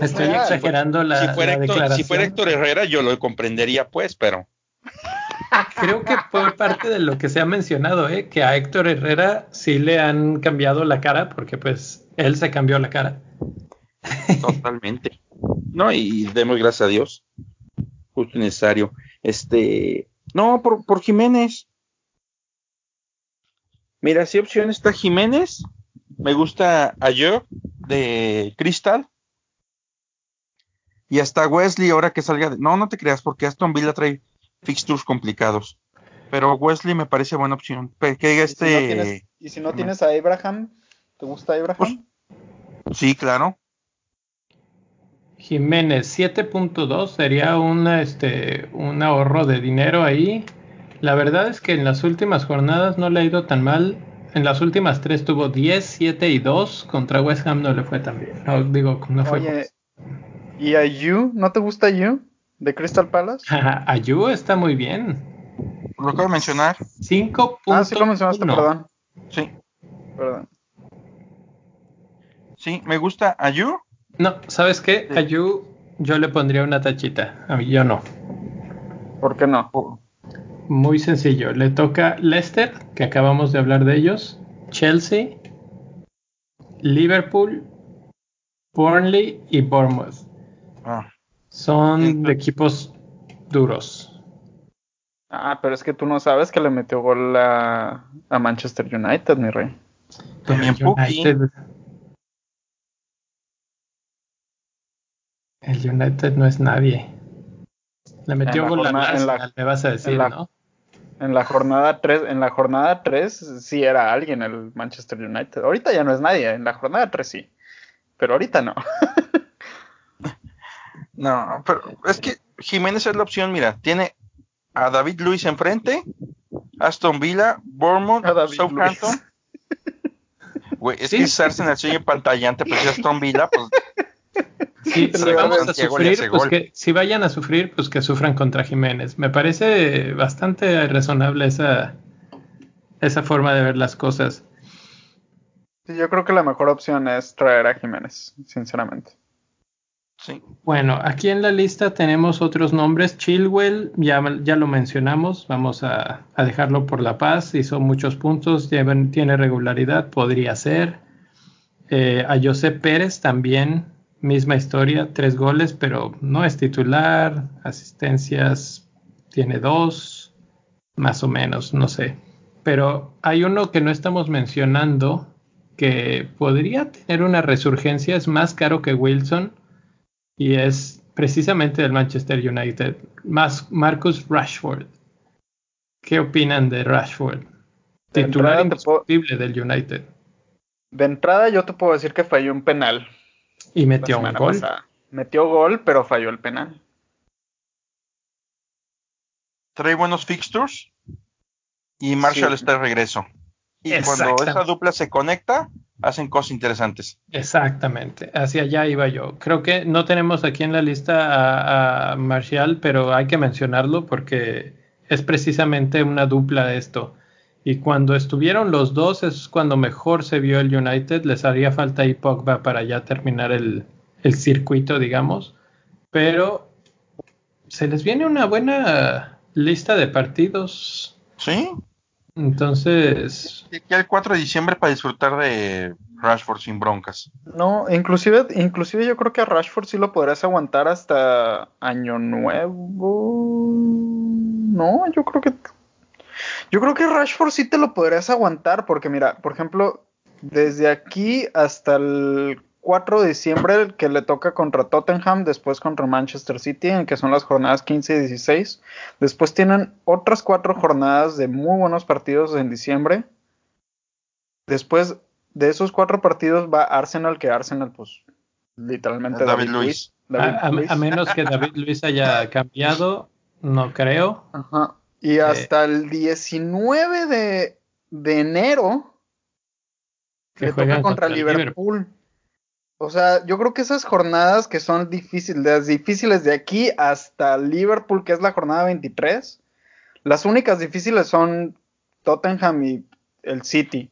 Estoy exagerando la, si fuera, Héctor, si fuera Héctor Herrera, yo lo comprendería, pues, pero. [LAUGHS] Creo que fue parte de lo que se ha mencionado, ¿eh? que a Héctor Herrera sí le han cambiado la cara, porque pues él se cambió la cara. Totalmente. No, y demos gracias a Dios. Justo necesario. Este. No, por, por Jiménez. Mira, si opción está Jiménez. Me gusta a yo de Crystal. Y hasta Wesley, ahora que salga. De... No, no te creas, porque Aston Villa trae fixtures complicados. Pero Wesley me parece buena opción. Que este... ¿Y si no tienes, a Abraham? ¿Te gusta Abraham? Pues, sí, claro. Jiménez 7.2 sería una, este, un ahorro de dinero ahí. La verdad es que en las últimas jornadas no le ha ido tan mal. En las últimas tres tuvo 10, 7 y 2. Contra West Ham no le fue tan bien. No, digo, no fue. ¿Y Ayu? ¿No te gusta Ayu? ¿De Crystal Palace? [LAUGHS] Ayu está muy bien. Lo acabo de mencionar. 5. Ah, sí lo mencionaste, perdón. Sí. Perdón. Sí, me gusta Ayu. No, ¿sabes qué? Ayu yo le pondría una tachita. A mí yo no. ¿Por qué no? Muy sencillo. Le toca Leicester, que acabamos de hablar de ellos, Chelsea, Liverpool, Burnley y Bournemouth. Ah. Son de equipos duros. Ah, pero es que tú no sabes que le metió gol a, Manchester United, mi rey. También United, El United no es nadie. Le metió gol a Arsenal, me vas a decir, en la, ¿no? En la jornada 3, en la jornada 3 sí era alguien el Manchester United. Ahorita ya no es nadie, en la jornada 3 sí. Pero ahorita no. [LAUGHS] No, pero es que Jiménez es la opción, mira, tiene a David Luis enfrente, Aston Villa, Bournemouth, Southampton. [LAUGHS] Güey, es que es Arsenal sueño pantallante, pero si Aston Villa, pues si, vamos a sufrir, pues que, si vayan a sufrir, pues que sufran contra Jiménez. Me parece bastante razonable esa, esa forma de ver las cosas. yo creo que la mejor opción es traer a Jiménez, sinceramente. Bueno, aquí en la lista tenemos otros nombres. Chilwell, ya, ya lo mencionamos, vamos a, dejarlo por la paz. Hizo muchos puntos, tiene regularidad, podría ser. Eh, a José Pérez también misma historia, tres goles, pero no es titular, asistencias tiene dos, más o menos, no sé. Pero hay uno que no estamos mencionando que podría tener una resurgencia, es más caro que Wilson y es precisamente del Manchester United, más Marcus Rashford. ¿Qué opinan de Rashford? Titular indiscutible del United. De entrada yo te puedo decir que falló un penal y metió un gol. Metió gol, pero falló el penal. Trae buenos fixtures y Marshall está de regreso. Y cuando esa dupla se conecta, hacen cosas interesantes. Exactamente, hacia allá iba yo. Creo que no tenemos aquí en la lista a, Marshall, pero hay que mencionarlo porque es precisamente una dupla esto. Y cuando estuvieron los dos es cuando mejor se vio el United. Les haría falta ahí Pogba para ya terminar el, circuito, digamos. Pero se les viene una buena lista de partidos. Sí. Entonces. Ya el 4 de diciembre para disfrutar de Rashford sin broncas. No, inclusive, inclusive yo creo que a Rashford sí lo podrías aguantar hasta año nuevo. No, yo creo que yo creo que Rashford sí te lo podrías aguantar, porque mira, por ejemplo, desde aquí hasta el 4 de diciembre, que le toca contra Tottenham, después contra Manchester City, en que son las jornadas 15 y 16. Después tienen otras cuatro jornadas de muy buenos partidos en diciembre. Después de esos cuatro partidos va Arsenal, que Arsenal, pues, literalmente David, Luis. a, menos que David Luis haya [LAUGHS] cambiado, no creo. Ajá. Y hasta el 19 de, de enero que juegan contra, Liverpool. O sea, yo creo que esas jornadas que son difíciles, difíciles de aquí hasta Liverpool, que es la jornada 23, las únicas difíciles son Tottenham y el City.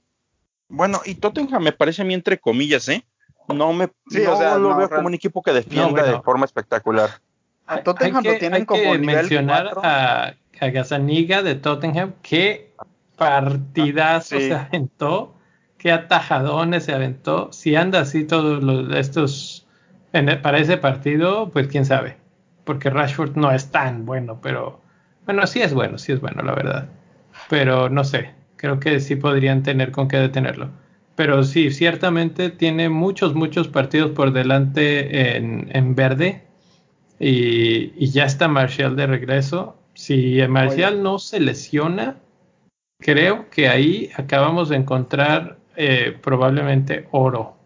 Bueno, y Tottenham me parece a mí entre comillas, ¿eh? No me lo veo como un equipo que defienda de forma espectacular. A Tottenham lo tienen como mencionar a a Gazaniga de Tottenham, qué partidazo se aventó, qué atajadones se aventó. Si anda así todos los, estos para ese partido, pues quién sabe, porque Rashford no es tan bueno, pero bueno, sí es bueno, sí es bueno, la verdad. Pero no sé, creo que sí podrían tener con qué detenerlo. Pero sí, ciertamente tiene muchos, muchos partidos por delante en, en verde. Y, y, ya está Marshall de regreso. Si Marcial no se lesiona, creo que ahí acabamos de encontrar eh, probablemente oro.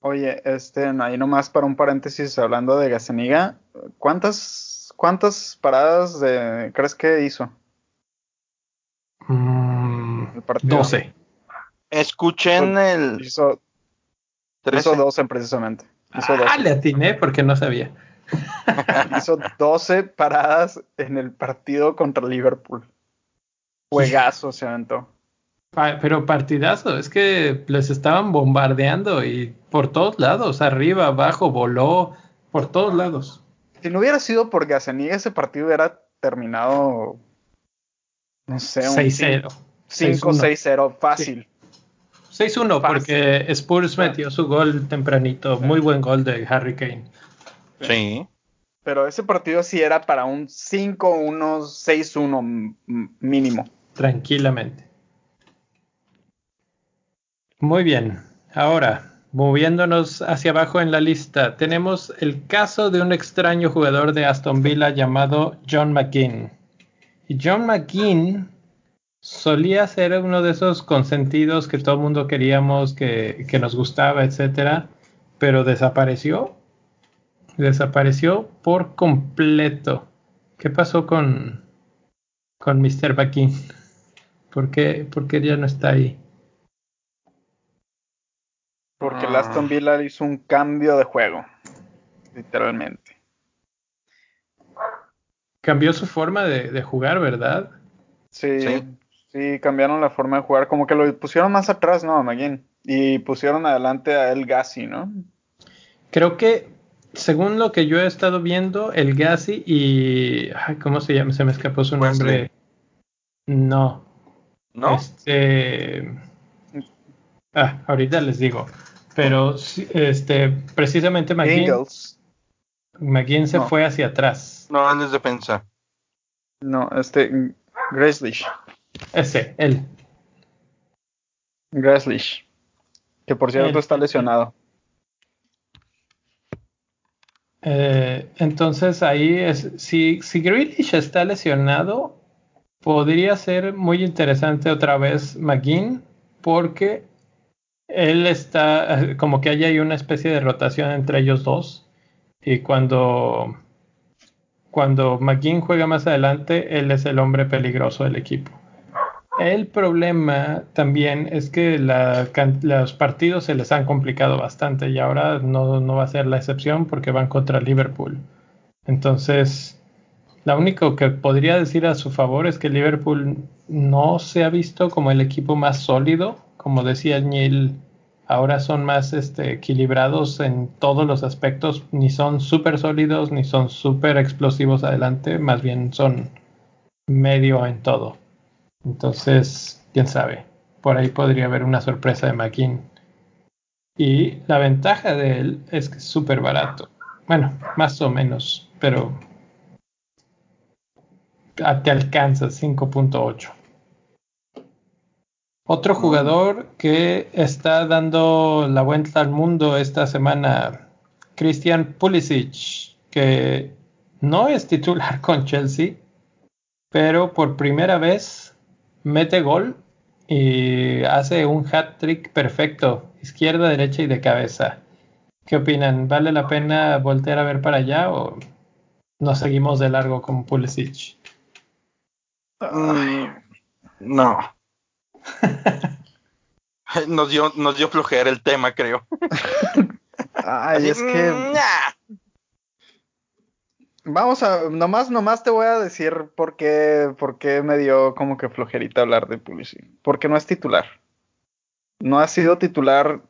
Oye, este, ahí nomás para un paréntesis hablando de Gazaniga, ¿cuántas, cuántas paradas de, crees que hizo? Mm, 12. Escuchen el... Hizo, hizo 12 precisamente. Ah, le atiné porque no sabía. [LAUGHS] Hizo 12 paradas en el partido contra Liverpool. Juegazo se aventó. Pero partidazo, es que les estaban bombardeando y por todos lados, arriba, abajo, voló, por todos lados. Si no hubiera sido por Gazaniga, ese partido hubiera terminado, no sé, 6-0. 5-6-0, fácil. 6-1, porque Spurs metió su gol tempranito, muy buen gol de Harry Kane. Sí. Pero ese partido sí era para un 5-1, 6-1 mínimo. Tranquilamente. Muy bien. Ahora, moviéndonos hacia abajo en la lista, tenemos el caso de un extraño jugador de Aston Villa llamado John McGinn. Y John McGinn solía ser uno de esos consentidos que todo el mundo queríamos, que, que nos gustaba, etcétera, pero desapareció Desapareció por completo. ¿Qué pasó con, con Mr. Bakin? ¿Por qué, ¿Por qué ya no está ahí? Porque el Aston Villa hizo un cambio de juego, literalmente. Cambió su forma de, jugar, ¿verdad? Sí, sí, cambiaron la forma de jugar, como que lo pusieron más atrás, ¿no, McGinn? Y pusieron adelante a El Gassi, ¿no? Creo que, según lo que yo he estado viendo, El Gassi y... ¿Cómo se llama? Se me escapó su nombre. No. ¿No? Este... Ah, ahorita les digo. Pero este, precisamente McGinn, McGinn se fue hacia atrás. No, él es defensa. No, este, Greslish. Ese, él. Greslish. Que por cierto está lesionado. Eh, entonces ahí es, si, si Grealish está lesionado, podría ser muy interesante otra vez McGinn, porque él está, como que hay una especie de rotación entre ellos dos. Y cuando, cuando McGinn juega más adelante, él es el hombre peligroso del equipo. El problema también es que los partidos se les han complicado bastante y ahora no, no va a ser la excepción porque van contra Liverpool. Entonces, lo único que podría decir a su favor es que Liverpool no se ha visto como el equipo más sólido como decía Neil, ahora son más este, equilibrados en todos los aspectos, ni son súper sólidos, ni son súper explosivos adelante, más bien son medio en todo. Entonces, quién sabe, por ahí podría haber una sorpresa de McKean. Y la ventaja de él es que es súper barato. Bueno, más o menos, pero te alcanza 5.8. Otro jugador que está dando la vuelta al mundo esta semana, Christian Pulisic, que no es titular [LAUGHS] con Chelsea, pero por primera vez mete gol y hace un hat trick perfecto, izquierda, derecha y de cabeza. ¿Qué opinan? ¿Vale la pena voltear a ver para allá o nos seguimos de largo con Pulisic? no. [LAUGHS] nos dio, nos dio flojera el tema, creo. Ay, es que. Mm, Vamos a, nomás, nomás te voy a decir por qué, por qué me dio como que flojerita hablar de Pulisic. Porque no es titular. No ha sido titular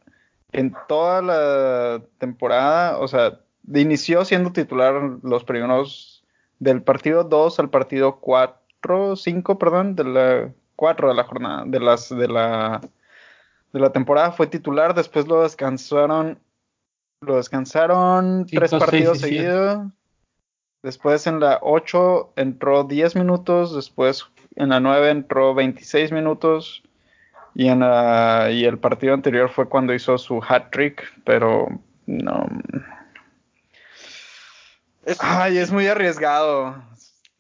en toda la temporada. O sea, inició siendo titular los primeros del partido 2 al partido 4, 5, perdón, de la cuatro de la jornada, de las, de la, de la temporada fue titular, después lo descansaron, lo descansaron tres partidos seguidos, después en la 8 entró 10 minutos, después en la 9 entró 26 minutos, y en la, y el partido anterior fue cuando hizo su hat trick, pero no. Ay, es muy arriesgado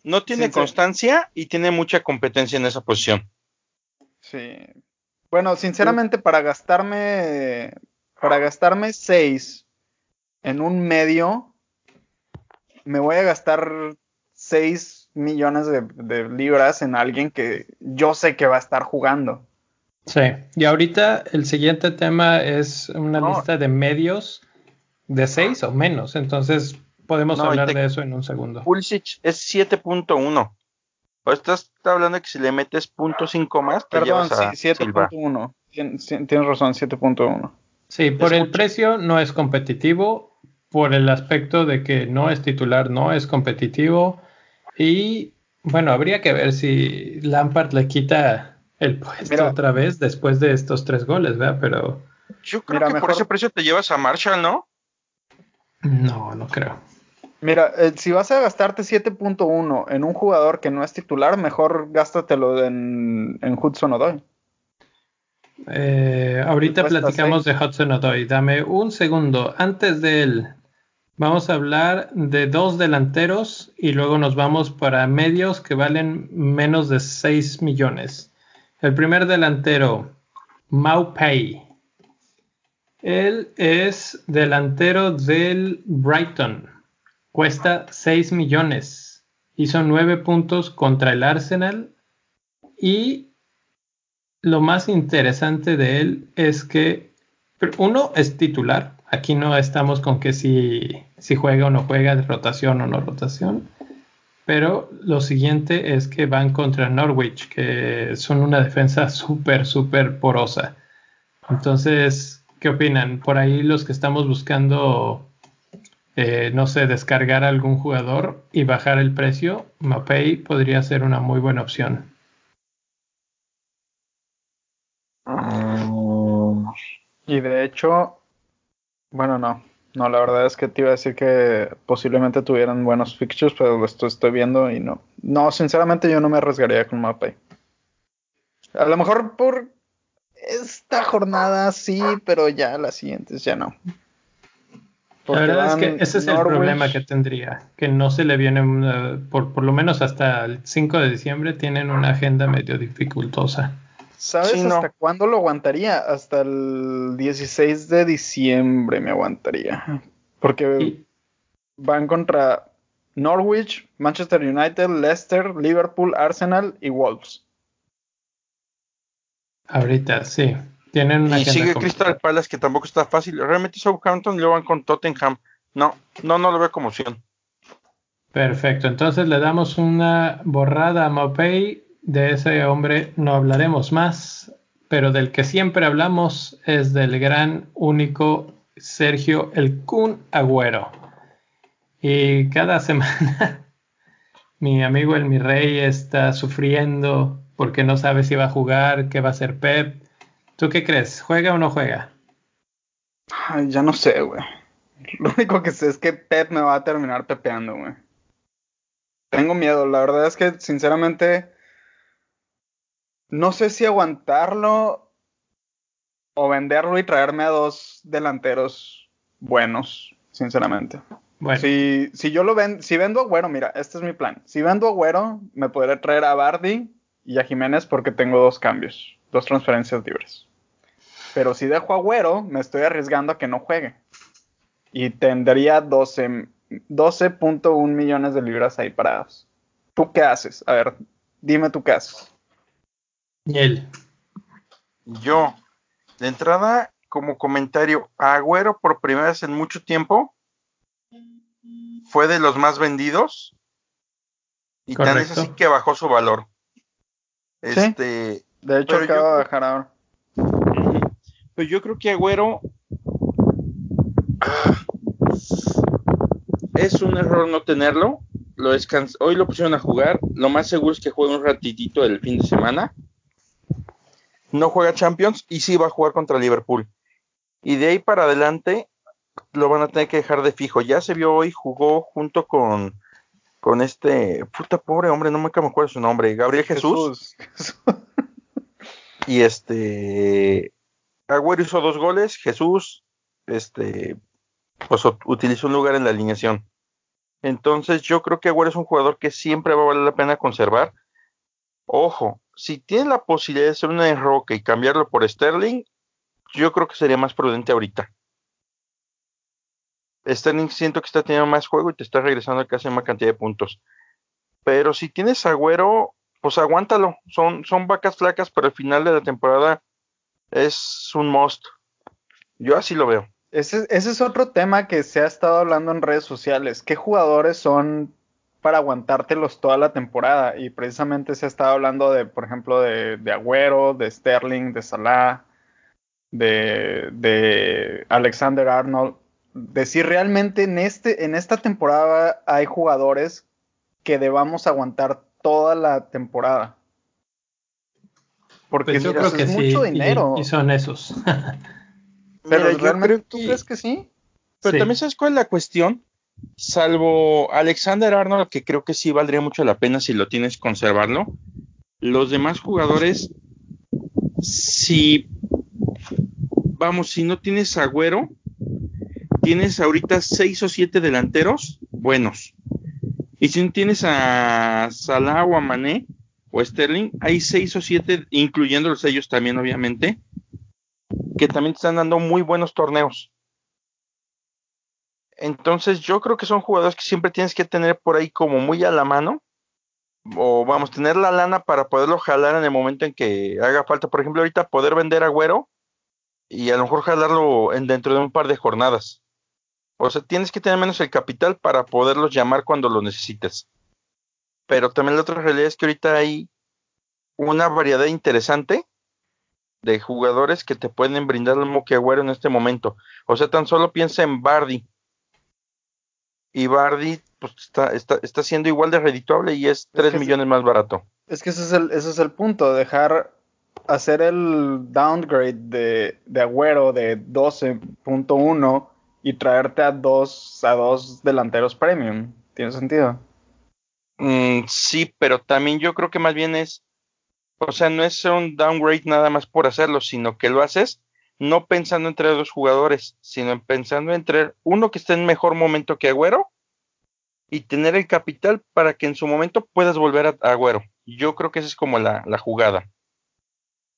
no tiene constancia y tiene mucha competencia en esa posición. Sí. Bueno, sinceramente, para gastarme, para gastarme seis en un medio, me voy a gastar seis millones de, libras en alguien que yo sé que va a estar jugando. Sí, y ahorita el siguiente tema es una lista de medios de seis o menos, entonces Podemos hablar de eso en un segundo. Pulisic es 7.1. O estás hablando de que si le metes .5 más, te Perdón, sí, 7.1. tienes razón, 7.1. Sí, por el precio no es competitivo, por el aspecto de que no es titular, no es competitivo. Y bueno, habría que ver si Lampard le quita el puesto otra vez después de estos tres goles, ¿verdad? Pero. Yo creo que por ese precio te llevas a Marshall, ¿no? No, no creo. Mira, eh, si vas a gastarte 7.1 en un jugador que no es titular, mejor gástatelo en, en Hudson Odoi. Eh, ahorita platicamos de Hudson Odoi. Dame un segundo. Antes de él, vamos a hablar de dos delanteros y luego nos vamos para medios que valen menos de 6 millones. El primer delantero, Maupay. Él es delantero del Brighton cuesta 6 millones. Hizo 9 puntos contra el Arsenal y lo más interesante de él es que uno es titular. Aquí no estamos con que si, si juega o no juega, rotación o no rotación. Pero lo siguiente es que van contra Norwich, que son una defensa [LAUGHS] súper, súper porosa. Entonces, ¿qué opinan? Por ahí los que estamos buscando, eh, no sé, descargar a algún jugador y bajar el precio, Mapei podría ser una muy buena opción. Y de hecho, bueno, no. No, la verdad es que te iba a decir que posiblemente tuvieran buenos fixtures, pero esto estoy viendo y no. No, sinceramente yo no me arriesgaría con Mapei. A lo mejor por esta jornada sí, pero ya las siguientes ya no. La verdad es que ese es el problema que tendría, que no se le viene, por, por lo menos hasta el 5 de diciembre tienen una agenda medio dificultosa. ¿Sabes hasta cuándo lo aguantaría? Hasta el 16 de diciembre me aguantaría. Porque van contra Norwich, Manchester United, Leicester, Liverpool, Arsenal y Wolves. Ahorita, sí. Tienen una y sigue Crystal Palace, que tampoco está fácil. Realmente Southampton lo van con Tottenham. No, no, no lo veo como opción. Perfecto. Entonces le damos una borrada a Mopey de ese hombre no hablaremos más, pero del que siempre hablamos es del gran, único Sergio El Kun Agüero. Y cada [LAUGHS] semana mi amigo el mi rey está sufriendo porque no sabe si va a jugar, qué va a hacer Pep. ¿Tú qué crees? ¿Juega o no juega? ya no sé, güey. Lo único que sé es que Pep me va a terminar pepeando, güey. Tengo miedo, la verdad es que sinceramente no sé si aguantarlo o venderlo y traerme a dos delanteros buenos, sinceramente. Bueno. Si, si yo lo vendo, si vendo a Güero, mira, este es mi plan. Si vendo a Güero, me podré traer a Bardi y a Jiménez porque tengo dos cambios, dos transferencias libres. Pero si dejo a Güero, me estoy arriesgando a que no juegue. Y tendría 12, 12.1 millones de libras ahí parados. ¿Tú qué haces? A ver, dime tú qué haces. Él. Yo, de entrada, como comentario, Agüero por primera vez en mucho tiempo fue de los más vendidos y tan es así que bajó su valor. Este, de hecho acaba de bajar ahora. Pero yo creo que Agüero es un error no tenerlo. Lo Hoy lo pusieron a jugar. Lo más seguro es que juegue un ratitito el fin de semana no juega Champions y sí va a jugar contra Liverpool. Y de ahí para adelante lo van a tener que dejar de fijo. Ya se vio hoy, jugó junto con, con este, puta pobre hombre, no me acuerdo su nombre, Gabriel Jesús. Y este, Agüero hizo dos goles, Jesús, este, pues utilizó un lugar en la alineación. Entonces yo creo que Agüero es un jugador que siempre va a valer la pena conservar. Ojo, si tiene la posibilidad de hacer una enroque y cambiarlo por Sterling, yo creo que sería más prudente ahorita. Sterling siento que está teniendo más juego y te está regresando casi más cantidad de puntos. Pero si tienes Agüero, pues aguántalo. Son, son vacas flacas, pero al final de la temporada es un must. Yo así lo veo. Ese, es otro tema que se ha estado hablando en redes sociales. ¿Qué jugadores son para aguantártelos toda la temporada. Y precisamente se ha estado hablando de, por ejemplo, de, de Agüero, de Sterling, de Salah, de, de, Alexander Arnold. De si realmente en, este, en esta temporada hay jugadores que debamos aguantar toda la temporada. Porque pues yo creo que es mucho dinero. Y, son esos. [LAUGHS] Pero realmente, ¿tú crees que sí? Pero también sabes cuál es la cuestión salvo Alexander Arnold, que creo que sí valdría mucho la pena si lo tienes conservarlo. Los demás jugadores, si vamos, si no tienes agüero, tienes ahorita seis o siete delanteros buenos. Y si no tienes a Salah o a Mané o Sterling, hay seis o siete, incluyendo los ellos también, obviamente, que también te están dando muy buenos torneos. Entonces yo creo que son jugadores que siempre tienes que tener por ahí como muy a la mano. O vamos, tener la lana para poderlo jalar en el momento en que haga falta. Por ejemplo, ahorita poder vender a Güero y a lo mejor jalarlo en, dentro de un par de jornadas. O sea, tienes que tener menos el capital para poderlos llamar cuando lo necesites. Pero también la otra realidad es que ahorita hay una variedad interesante de jugadores que te pueden brindar el que Agüero en este momento. O sea, tan solo piensa en Bardi. Y Bardi pues, está, está, está siendo igual de redituable y es, 3 millones más barato. Es que ese es el, ese es el punto, dejar hacer el downgrade de, de Agüero de 12.1 y traerte a dos, a dos delanteros premium. ¿Tiene sentido? Mm, sí, pero también yo creo que más bien es, o sea, no es un downgrade nada más por hacerlo, sino que lo haces no pensando entre dos jugadores, sino pensando entre uno que esté en mejor momento que Agüero y tener el capital para que en su momento puedas volver a, Agüero. Yo creo que esa es como la, la jugada.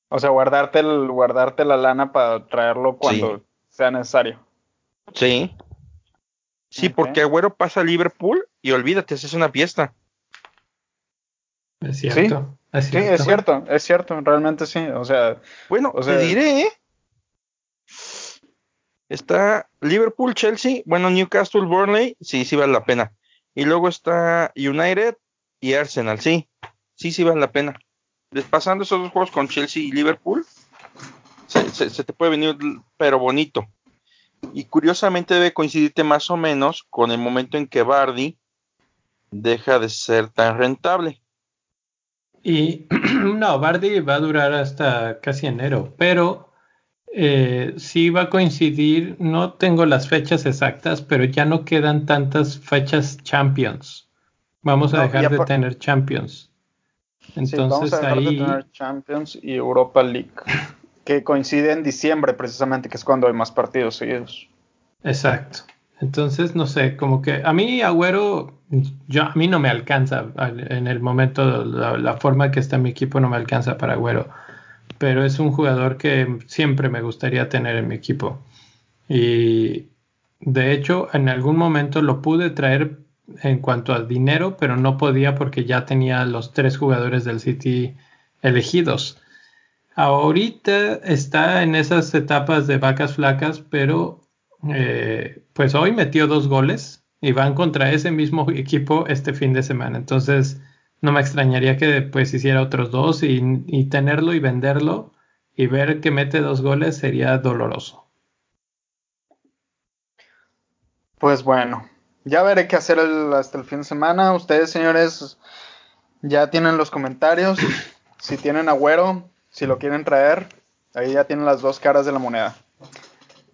O sea, guardarte, el, guardarte la lana para traerlo cuando sea necesario. Sí. Sí, porque Agüero pasa a Liverpool y olvídate, es una fiesta. Es cierto. Sí, es cierto, es cierto, realmente sí. O sea, bueno, o te diré, ¿eh? Está Liverpool, Chelsea, bueno, Newcastle, Burnley, sí, sí vale la pena. Y luego está United y Arsenal, sí, sí, sí vale la pena. Pasando esos dos juegos con Chelsea y Liverpool, se, se te puede venir, pero bonito. Y curiosamente debe coincidirte más o menos con el momento en que Bardi deja de ser tan rentable. Y [CLEARS THROAT] no, Bardi va a durar hasta casi enero, pero eh, sí va a coincidir, no tengo las fechas exactas, pero ya no quedan tantas fechas Champions. Vamos a dejar de tener Champions. Entonces sí, vamos a dejar ahí... de tener Champions y Europa League, [LAUGHS] que coincide en diciembre precisamente, que es cuando hay más partidos seguidos. Exacto. Entonces, no sé, como que a mí Agüero, yo, a mí no me alcanza en el momento, la, forma que está mi equipo no me alcanza para Agüero, pero es un jugador que siempre me gustaría tener en mi equipo. Y de hecho, en algún momento lo pude traer en cuanto a dinero, pero no podía porque ya tenía los tres jugadores del City elegidos. Ahorita está en esas etapas de vacas flacas, pero eh, pues hoy metió dos goles y van contra ese mismo equipo este fin de semana. Entonces, no me extrañaría que pues hiciera otros dos y, tenerlo y venderlo y ver que mete dos goles sería doloroso. Pues bueno, ya veré qué hacer hasta el fin de semana. Ustedes, señores, ya tienen los comentarios. Si tienen agüero, si lo quieren traer, ahí ya tienen las dos caras de la moneda.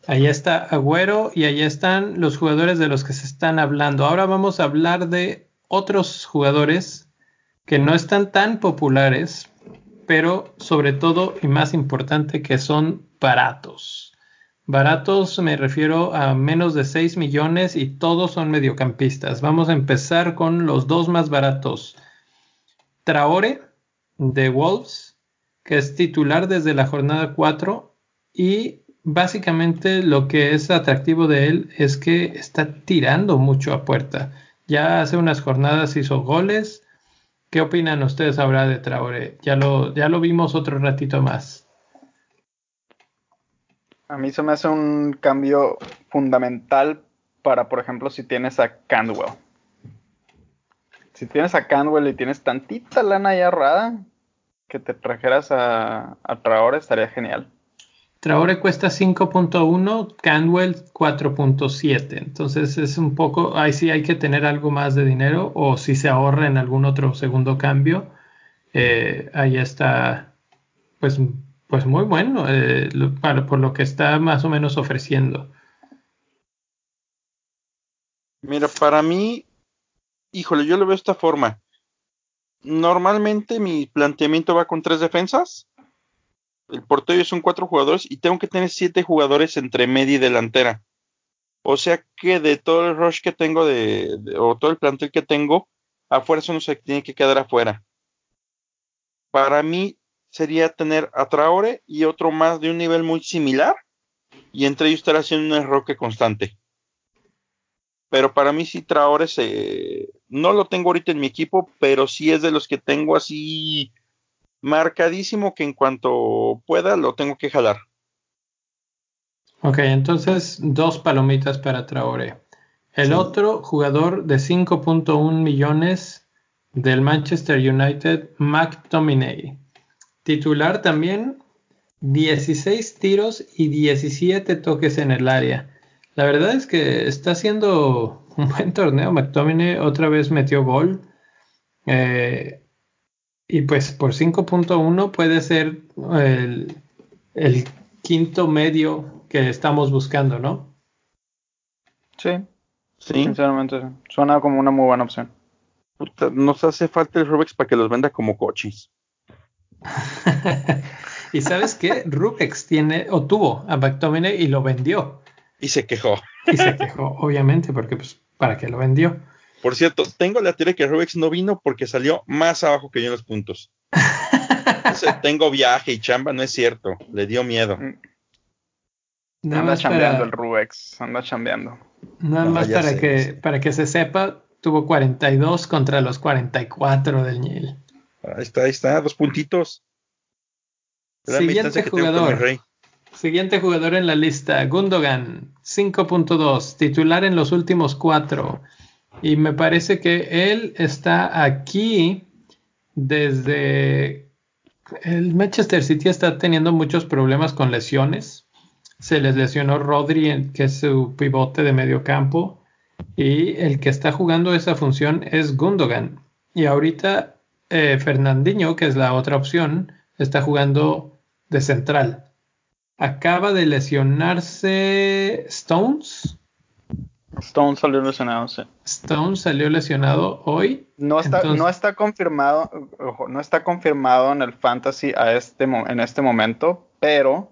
Ahí está Agüero y ahí están los jugadores de los que se están hablando. Ahora vamos a hablar de otros jugadores que no están tan populares, pero sobre todo y más importante que son baratos. Baratos me refiero a menos de 6 millones y todos son mediocampistas. Vamos a empezar con los dos más baratos. Traore de Wolves, que es titular desde la jornada 4 y básicamente lo que es atractivo de él es que está tirando mucho a puerta. Ya hace unas jornadas hizo goles. ¿Qué opinan ustedes ahora de Traore? Ya lo, ya lo vimos otro ratito más. A mí se me hace un cambio fundamental para, por ejemplo, si tienes a Candwell. Si tienes a Candwell y tienes tantita lana ya ahorrada, que te trajeras a, a Traore estaría genial. Traore cuesta 5.1, Canwell 4.7. Entonces es un poco, ahí sí hay que tener algo más de dinero o si se ahorra en algún otro segundo cambio, eh, ahí está, pues, pues muy bueno eh, por lo que está más o menos ofreciendo. Mira, para mí, híjole, yo lo veo de esta forma. Normalmente mi planteamiento va con tres defensas el portero son cuatro jugadores y tengo que tener siete jugadores entre media y delantera. O sea que de todo el rush que tengo de, o todo el plantel que tengo, a fuerza no se tiene que quedar afuera. Para mí sería tener a Traore y otro más de un nivel muy similar y entre ellos estar haciendo un enroque constante. Pero para mí sí Traore se, no lo tengo ahorita en mi equipo, pero sí es de los que tengo así marcadísimo que en cuanto pueda lo tengo que jalar. Ok, entonces dos palomitas para Traore. El otro jugador de 5.1 millones del Manchester United, McTominay. Titular también, 16 tiros y 17 toques en el área. La verdad es que está haciendo un buen torneo. McTominay otra vez metió gol. Eh, y pues por 5.1 puede ser el, el, quinto medio que estamos buscando, ¿no? Sí, sí. Sinceramente, suena como una muy buena opción. nos hace falta el Rubex para que los venda como coches. [LAUGHS] y sabes qué? Rubex tiene o tuvo a McTominay y lo vendió. Y se quejó. Y se quejó, obviamente, porque pues, ¿para qué lo vendió? Por cierto, tengo la teoría que Rubex no vino porque salió más abajo que yo en los puntos. [LAUGHS] tengo viaje y chamba, no es cierto. Le dio miedo. anda chambeando el Rubex, anda chambeando. Nada más para que, para que se sepa, tuvo 42 contra los 44 del Niel. Ahí está, ahí está, dos puntitos. Siguiente jugador. Siguiente jugador en la lista, Gundogan, 5.2, titular en los últimos cuatro. Y me parece que él está aquí desde... El Manchester City está teniendo muchos problemas con lesiones. Se les lesionó Rodri, que es su pivote de medio campo. Y el que está jugando esa función es Gundogan. Y ahorita eh, Fernandinho, que es la otra opción, está jugando de central. Acaba de lesionarse Stones. Stone salió lesionado, sí. Stone salió lesionado hoy. No está, no está confirmado, no está confirmado en el fantasy a este, en este momento, pero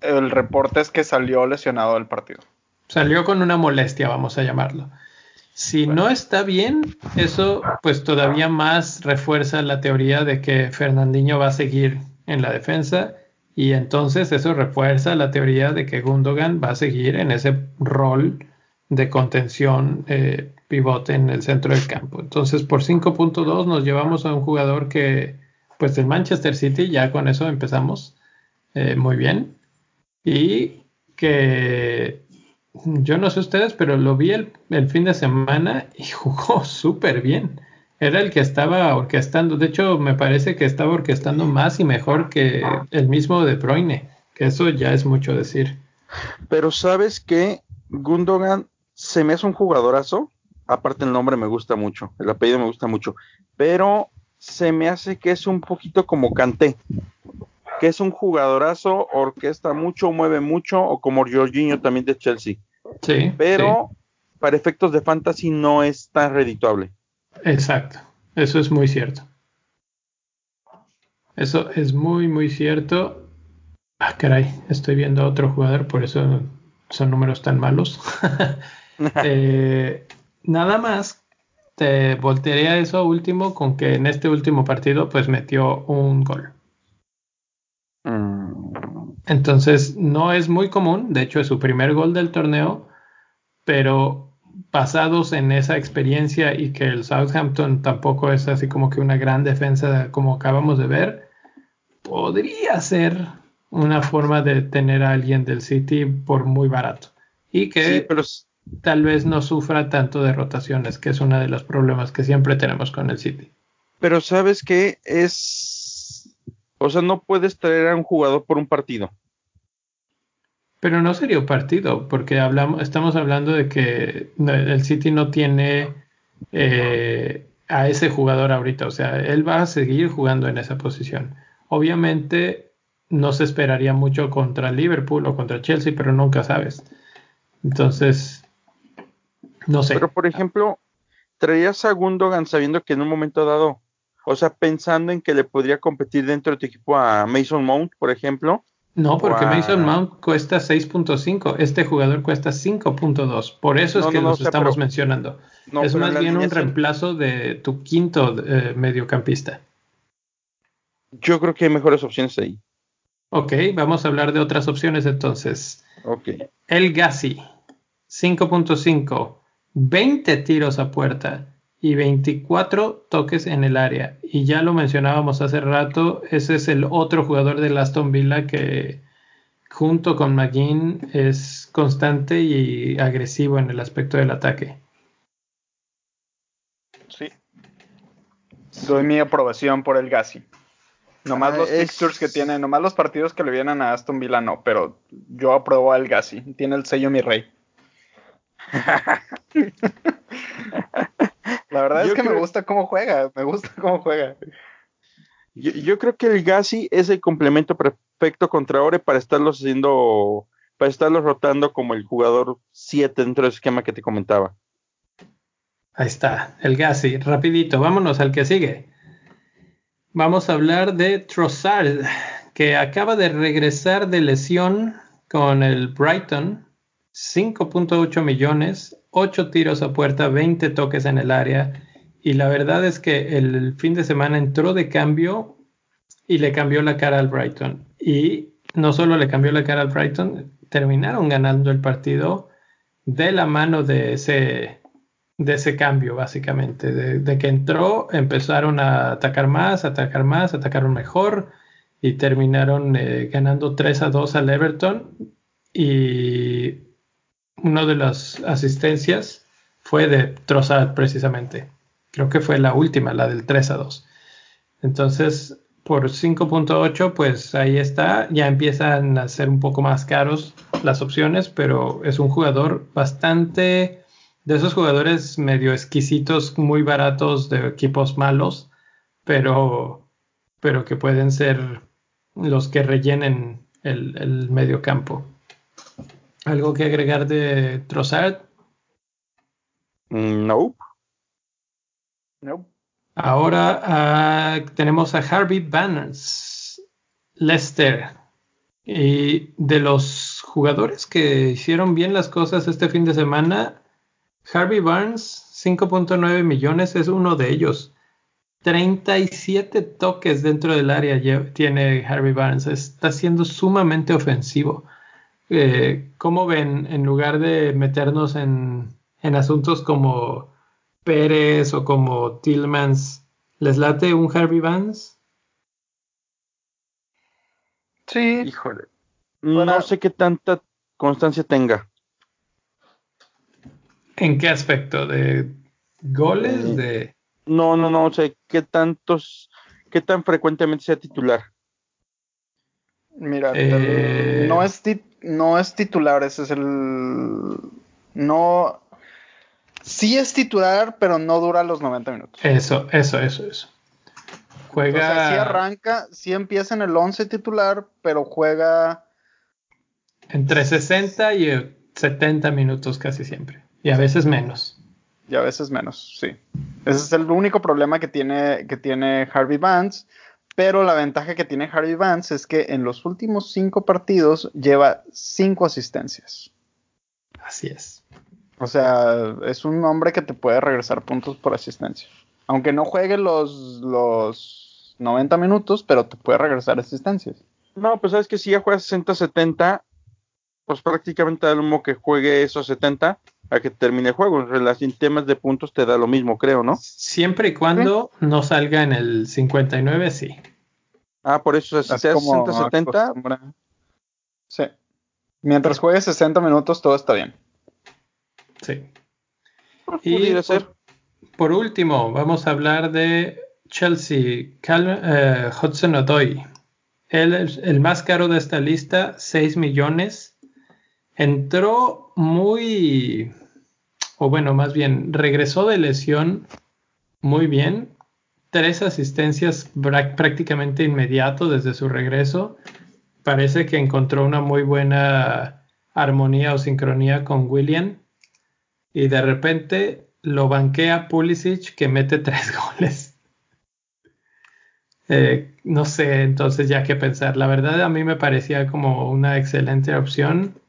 el reporte es que salió lesionado del partido. Salió con una molestia, vamos a llamarlo. Si no está bien, eso pues todavía más refuerza la teoría de que Fernandinho va a seguir en la defensa y entonces eso refuerza la teoría de que Gundogan va a seguir en ese rol de contención eh, pivote en el centro del campo. Entonces por 5.2 nos llevamos a un jugador que, pues del Manchester City, ya con eso empezamos eh, muy bien. Y que yo no sé ustedes, pero lo vi el, el fin de semana y [LAUGHS] jugó súper bien era el que estaba orquestando. De hecho, me parece que estaba orquestando más y mejor que el mismo de Bruyne, que eso ya es mucho decir. Pero sabes que Gundogan se me hace un jugadorazo. Aparte el nombre me gusta mucho, el apellido me gusta mucho, pero se me hace que es un poquito como Canté, que es un jugadorazo, orquesta mucho, mueve mucho, o como Jorginho también de Chelsea. Sí. Pero para efectos de fantasy no es tan redituable. Exacto, eso es muy cierto. Eso es muy, muy cierto. Ah, caray, estoy viendo a otro jugador, por eso son números tan malos. [LAUGHS] Eh, nada más, te voltearía eso último con que en este último partido pues metió un gol. Mm. Entonces no es muy común, de hecho es su primer gol del torneo, pero basados en esa experiencia y que el Southampton tampoco es así como que una gran defensa como acabamos de ver, podría ser una forma de tener a alguien del City por muy barato y que tal vez no sufra tanto de rotaciones, que es uno de los problemas que siempre tenemos con el City. Pero sabes que es, o sea, no puedes traer a un jugador por un partido. Pero no sería partido, porque hablamos, estamos hablando de que el City no tiene eh, a ese jugador ahorita, o sea, él va a seguir jugando en esa posición. Obviamente no se esperaría mucho contra Liverpool o contra Chelsea, pero nunca sabes. Entonces, no sé. Pero por ejemplo, traías a Gundogan sabiendo que en un momento dado, o sea, pensando en que le podría competir dentro de tu equipo a Mason Mount, por ejemplo, no, porque Mason Mount cuesta 6.5, este jugador cuesta 5.2, por eso es que los estamos mencionando. es más bien un reemplazo de tu quinto eh, mediocampista. Yo creo que hay mejores opciones ahí. Ok, vamos a hablar de otras opciones entonces. Ok. El Gassi, 5.5, 20 tiros a puerta y 24 toques en el área. Y ya lo mencionábamos hace rato, ese es el otro jugador de Aston Villa que junto con McGinn es constante y agresivo en el aspecto del ataque. Sí. Doy mi aprobación por el Gassi. Nomás ah, los fixtures que tiene, nomás los partidos que le vienen a Aston Villa no, pero yo apruebo al Gassi. Tiene el sello mi rey. [LAUGHS] La verdad es que me gusta cómo juega, me gusta cómo juega. Yo, creo que el Gassi es el complemento perfecto contra Ore para estarlo haciendo, para estarlo rotando como el jugador 7 dentro del esquema que te comentaba. Ahí está, el Gassi. Rapidito, vámonos al que sigue. Vamos a hablar de Trossard, que acaba de regresar de lesión con el Brighton. 5.8 millones, 8 tiros a puerta, 20 toques en el área. Y la verdad es que el fin de semana entró de cambio y le cambió la cara al Brighton. Y no solo le cambió la cara al Brighton, terminaron ganando el partido de la mano de ese, de ese cambio, básicamente. De, que entró, empezaron a atacar más, atacar más, atacaron mejor y terminaron eh, ganando 3 a 2 al Everton. Y una de las asistencias fue de Trossard precisamente. Creo que fue la última, la del 3 a 2. Entonces, por 5.8, pues ahí está. Ya empiezan a ser un poco más caros las opciones, pero es un jugador bastante de esos jugadores medio exquisitos, muy baratos de equipos malos, pero, pero que pueden ser los que rellenen el, el medio campo. ¿Algo que agregar de Trossard? Mm, no. No. Ahora ah, tenemos a Harvey Banners, Lester. Y de los jugadores que hicieron bien las cosas este fin de semana, Harvey Barnes, 5.9 millones, es uno de ellos. 37 toques dentro del área tiene Harvey Barnes. Está siendo sumamente ofensivo. Eh, ¿cómo ven, en lugar de meternos en, asuntos como Pérez o como Tillmans, ¿les late un Harvey Vance? Sí. Híjole. No sé qué tanta constancia tenga. ¿En qué aspecto? ¿De goles? Eh, de... No, no, no. O sea, ¿qué tantos, qué tan frecuentemente sea titular? Mira, eh, no, es no es titular, ese es el... No... Sí es titular, pero no dura los 90 minutos. Eso, eso, eso, eso. Juega... O sea, sí arranca, sí empieza en el 11 titular, pero juega... Entre 60 y 70 minutos casi siempre. Y a veces menos. Y a veces menos, sí. Ese es el único problema que tiene, que tiene Harvey Vance pero la ventaja que tiene Harvey Vance es que en los últimos cinco partidos lleva cinco asistencias. Así es. O sea, es un hombre que te puede regresar puntos por asistencia. Aunque no juegue los, los 90 minutos, pero te puede regresar asistencias. No, pues sabes que si ya juega 60-70, pues prácticamente da lo mismo que juegue esos 70 a que termine el juego. En relación temas de puntos te da lo mismo, creo, ¿no? Siempre y cuando no salga en el 59, sí. Ah, por eso, si 60-70. Sí. Mientras juegue 60 minutos, todo está bien. Sí. y por, último, vamos a hablar de Chelsea, eh, Hudson Odoi. Él es el más caro de esta lista, 6 millones. Entró muy, o bueno, más bien, regresó de lesión muy bien tres asistencias prácticamente inmediato desde su regreso. Parece que encontró una muy buena armonía o sincronía con William. Y de repente lo banquea Pulisic que mete [LAUGHS] tres goles. Eh, no sé entonces ya qué pensar. La verdad a mí me parecía como una excelente opción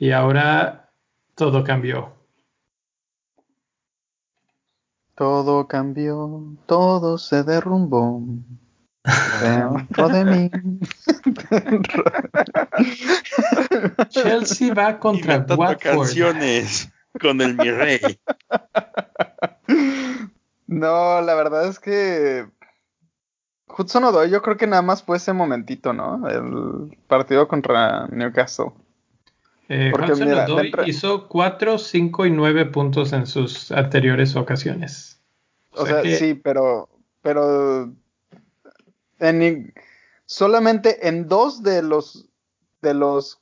y ahora todo cambió. Todo cambió, todo se derrumbó. Dentro de mí. Chelsea va contra Watford. canciones con el mi rey. No, la verdad es que Hudson Odoi yo creo que nada más fue ese momentito, ¿no? El partido contra Newcastle. Eh, Odoi hizo 4, 5 y 9 puntos en sus anteriores ocasiones. O, sea, sí, pero, pero en, solamente en dos de los de los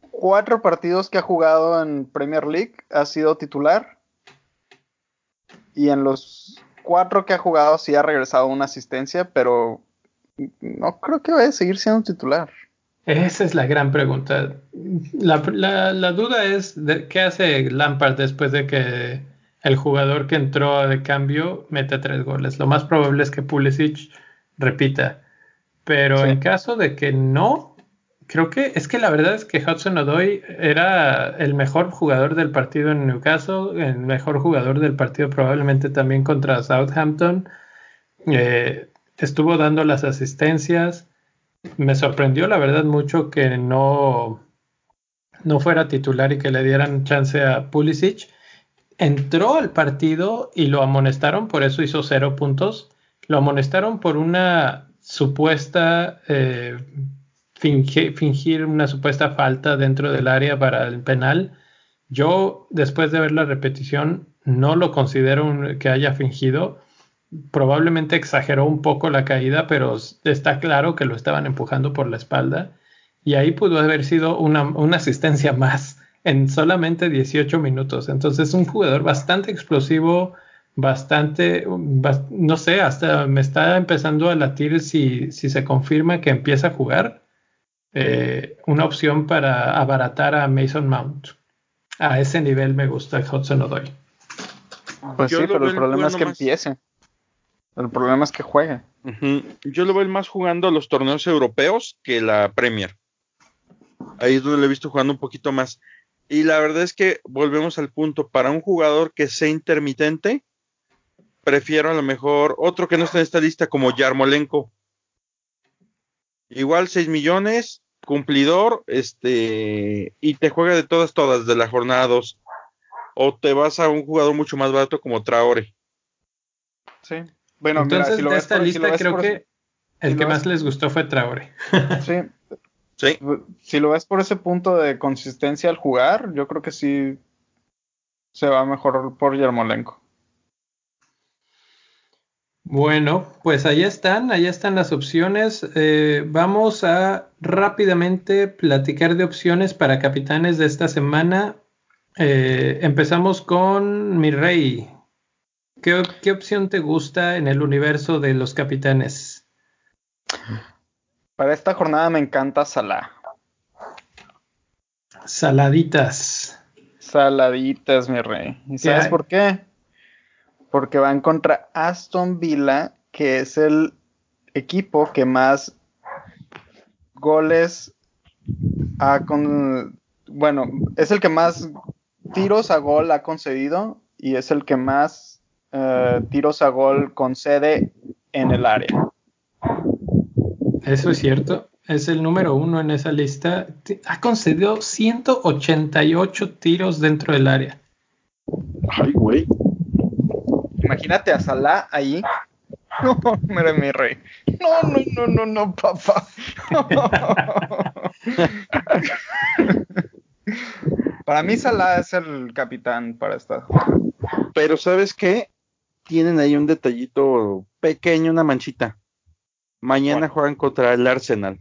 cuatro partidos que ha jugado en Premier League ha sido titular y en los cuatro que ha jugado sí ha regresado una asistencia, pero no creo que vaya a seguir siendo titular. Esa es la gran pregunta. La, la, duda es de, qué hace Lampard después de que el jugador que entró de cambio mete tres goles. Lo más probable es que Pulisic repita. Pero en caso de que no, creo que es que la verdad es que Hudson Odoi era el mejor jugador del partido en Newcastle, el mejor jugador del partido probablemente también contra Southampton. Eh, estuvo dando las asistencias. Me sorprendió la verdad mucho que no, no fuera titular y que le dieran chance a Pulisic. Entró al partido y lo amonestaron, por eso hizo cero puntos. Lo amonestaron por una supuesta eh, fingir una supuesta falta dentro del área para el penal. Yo, después de ver la repetición, no lo considero que haya fingido. Probablemente exageró un poco la caída, pero está claro que lo estaban empujando por la espalda. Y ahí pudo haber sido una, una asistencia [LAUGHS] más en solamente 18 minutos. Entonces, un jugador bastante explosivo, bastante, no sé, hasta me está empezando a latir si, si se confirma que empieza a jugar eh, una opción para abaratar a Mason Mount. A ese nivel me gusta Hudson Odoi. Pues sí, pero el problema es que empiece. El problema es que juegue. Yo lo veo más jugando a los torneos europeos que la Premier. Ahí es donde lo he visto jugando un poquito más. Y la verdad es que volvemos al punto. Para un jugador que sea intermitente, prefiero a lo mejor otro que no está en esta lista como Yarmolenko. Igual 6 millones, cumplidor, este, y te juega de todas, todas, de la jornada 2. O te vas a un jugador mucho más barato como Traore. Sí. Bueno, entonces de esta lista creo que el que más les gustó fue Traore. sí. [LAUGHS] Sí. Si lo ves por ese punto de consistencia al jugar, yo creo que sí se va mejor por Yarmolenko. Bueno, pues ahí están, ahí están las opciones. Eh, vamos a rápidamente platicar de opciones para capitanes de esta semana. Eh, empezamos con mi rey. ¿Qué, ¿Qué, opción te gusta en el universo de los capitanes? Para esta jornada me encanta Salah. Saladitas. Saladitas, mi rey. ¿Y sabes por qué? porque van contra Aston Villa, que es el equipo que más goles ha con bueno, es el que más tiros a gol ha concedido y es el que más eh, tiros a gol concede en el área. Eso es cierto. Es el número uno en esa lista. Ha concedido 188 tiros dentro del área. Ay, güey. Imagínate a Salah ahí. [LAUGHS] No, mira mi rey. No, no, no, no, no, papá. [LAUGHS] para mí Salah es el capitán para esta. Pero ¿sabes qué? Tienen ahí un detallito pequeño, una manchita. Mañana juegan contra el Arsenal.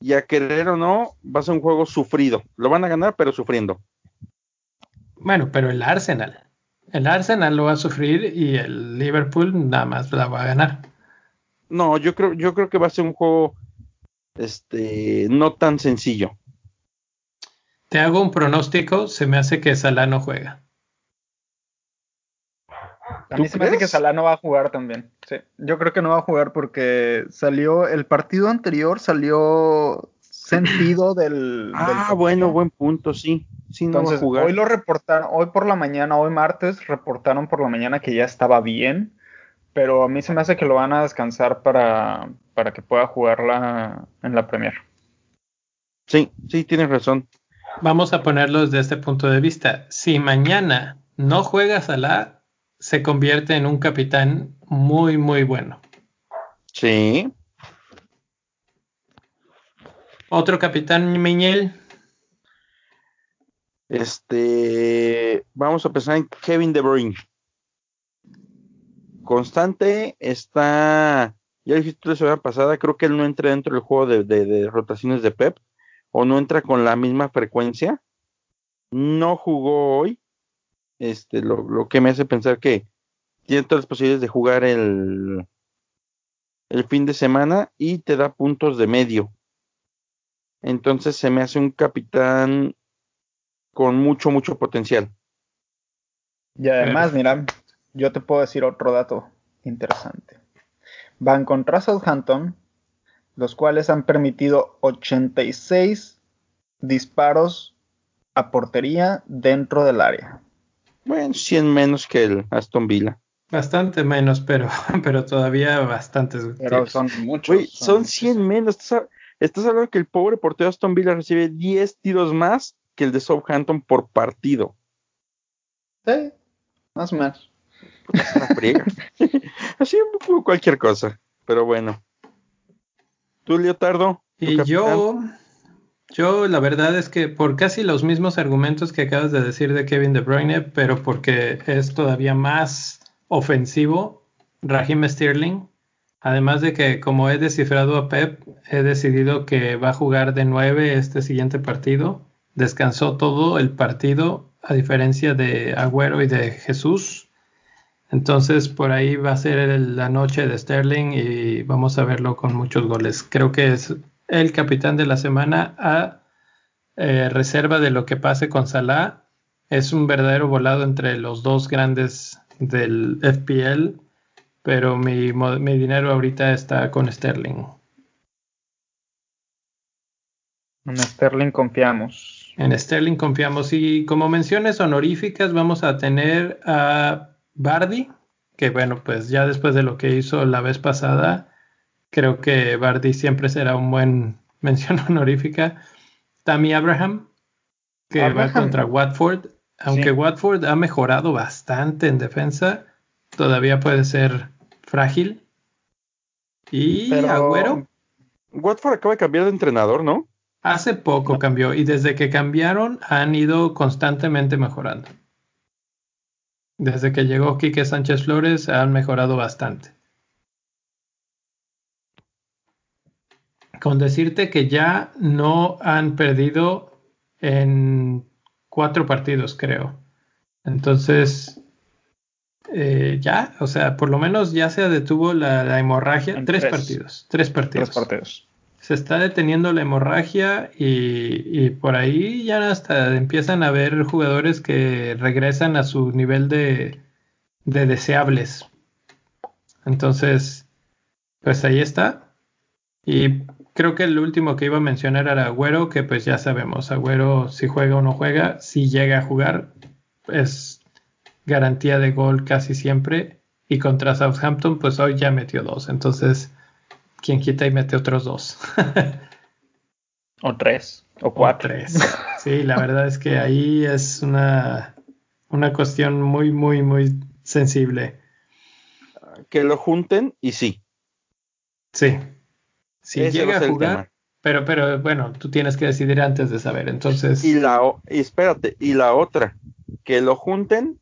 Y a querer o no, va a ser un juego sufrido. Lo van a ganar, pero sufriendo. Bueno, pero el Arsenal. El Arsenal lo va a sufrir y el Liverpool nada más la va a ganar. No, yo creo, yo creo que va a ser un juego este no tan sencillo. Te hago un pronóstico, se me hace que Salah no juega. A mí se me hace que Salah no va a jugar también. Sí. Yo creo que no va a jugar porque salió el partido anterior salió sentido [CLEARS THROAT] del. Ah, bueno, buen punto, sí. sí Entonces, hoy lo reportaron, hoy por la mañana, hoy martes, reportaron por la mañana que ya estaba bien, pero a mí se me hace que lo van a descansar para, para que pueda jugarla en la Premier. Sí, sí, tienes razón. Vamos a ponerlo desde este punto de vista. Si mañana no juega Salah, se convierte en un capitán muy, muy bueno. Sí. Otro capitán, Miñel. Este, vamos a pensar en Kevin De Bruyne. Constante está, ya dijiste la semana pasada, creo que él no entra dentro del juego de, rotaciones de Pep, o no entra con la misma frecuencia. No jugó hoy, este, lo, lo que me hace pensar que tiene todas las posibilidades de jugar el, el fin de semana y te da puntos de medio. Entonces se me hace un capitán con mucho, mucho potencial. Y además, mira, yo te puedo decir otro dato interesante. Van contra Southampton, los cuales han permitido 86 disparos a portería dentro del área. Bueno, 100 menos que el Aston Villa. Bastante menos, pero, [LAUGHS] pero todavía bastantes. Pero son muchos. son, 100 menos. Estás, hablando que el pobre portero Aston Villa recibe 10 tiros más que el de Southampton por partido. Sí, más o menos. [LAUGHS] Así cualquier cosa. Pero bueno. ¿Tú, Leotardo? Y yo, yo la verdad es que por casi los mismos argumentos que acabas de decir de Kevin De Bruyne, pero porque es todavía más ofensivo, Raheem Sterling. Además de que como he descifrado a Pep, he decidido que va a jugar de 9 este siguiente partido. Descansó todo el partido, a diferencia de Agüero y de Jesús. Entonces por ahí va a ser la noche de Sterling y vamos a verlo con muchos goles. Creo que es el capitán de la semana a eh, reserva de lo que pase con Salah. Es un verdadero volado entre los dos grandes del FPL, pero mi, mi dinero ahorita está con Sterling. En Sterling confiamos. En Sterling confiamos. Y como menciones honoríficas, vamos a tener a Bardi, que bueno, pues ya después de lo que hizo la vez pasada, creo que Bardi siempre será un buen mención [LAUGHS] honorífica. Tammy Abraham, que va contra Watford. Aunque Watford ha mejorado bastante en defensa, todavía puede ser frágil. Y Agüero. Watford acaba de cambiar de entrenador, ¿no? Hace poco cambió y desde que cambiaron han ido constantemente mejorando. Desde que llegó Quique Sánchez Flores han mejorado bastante. Con decirte que ya no han perdido en cuatro partidos, creo. Entonces, eh, ya, o sea, por lo menos ya se detuvo la, hemorragia. Tres, partidos, tres partidos. Tres partidos. Se está deteniendo la hemorragia y, por ahí ya hasta empiezan a haber jugadores que regresan a su nivel de, de deseables. Entonces, pues ahí está. Y creo que el último que iba a mencionar era Agüero, que pues ya sabemos, Agüero si juega o no juega, si llega a jugar, es garantía de gol casi siempre. Y contra Southampton, pues hoy ya metió dos. Entonces, quien quita y mete otros dos. [LAUGHS] o tres, o cuatro. tres. Sí, la verdad es que ahí es una, una cuestión muy, muy, muy sensible. Que lo junten y sí. Sí, si llega a jugar, pero, pero bueno, tú tienes que decidir antes de saber, entonces. Y la, y espérate, y la otra, que lo junten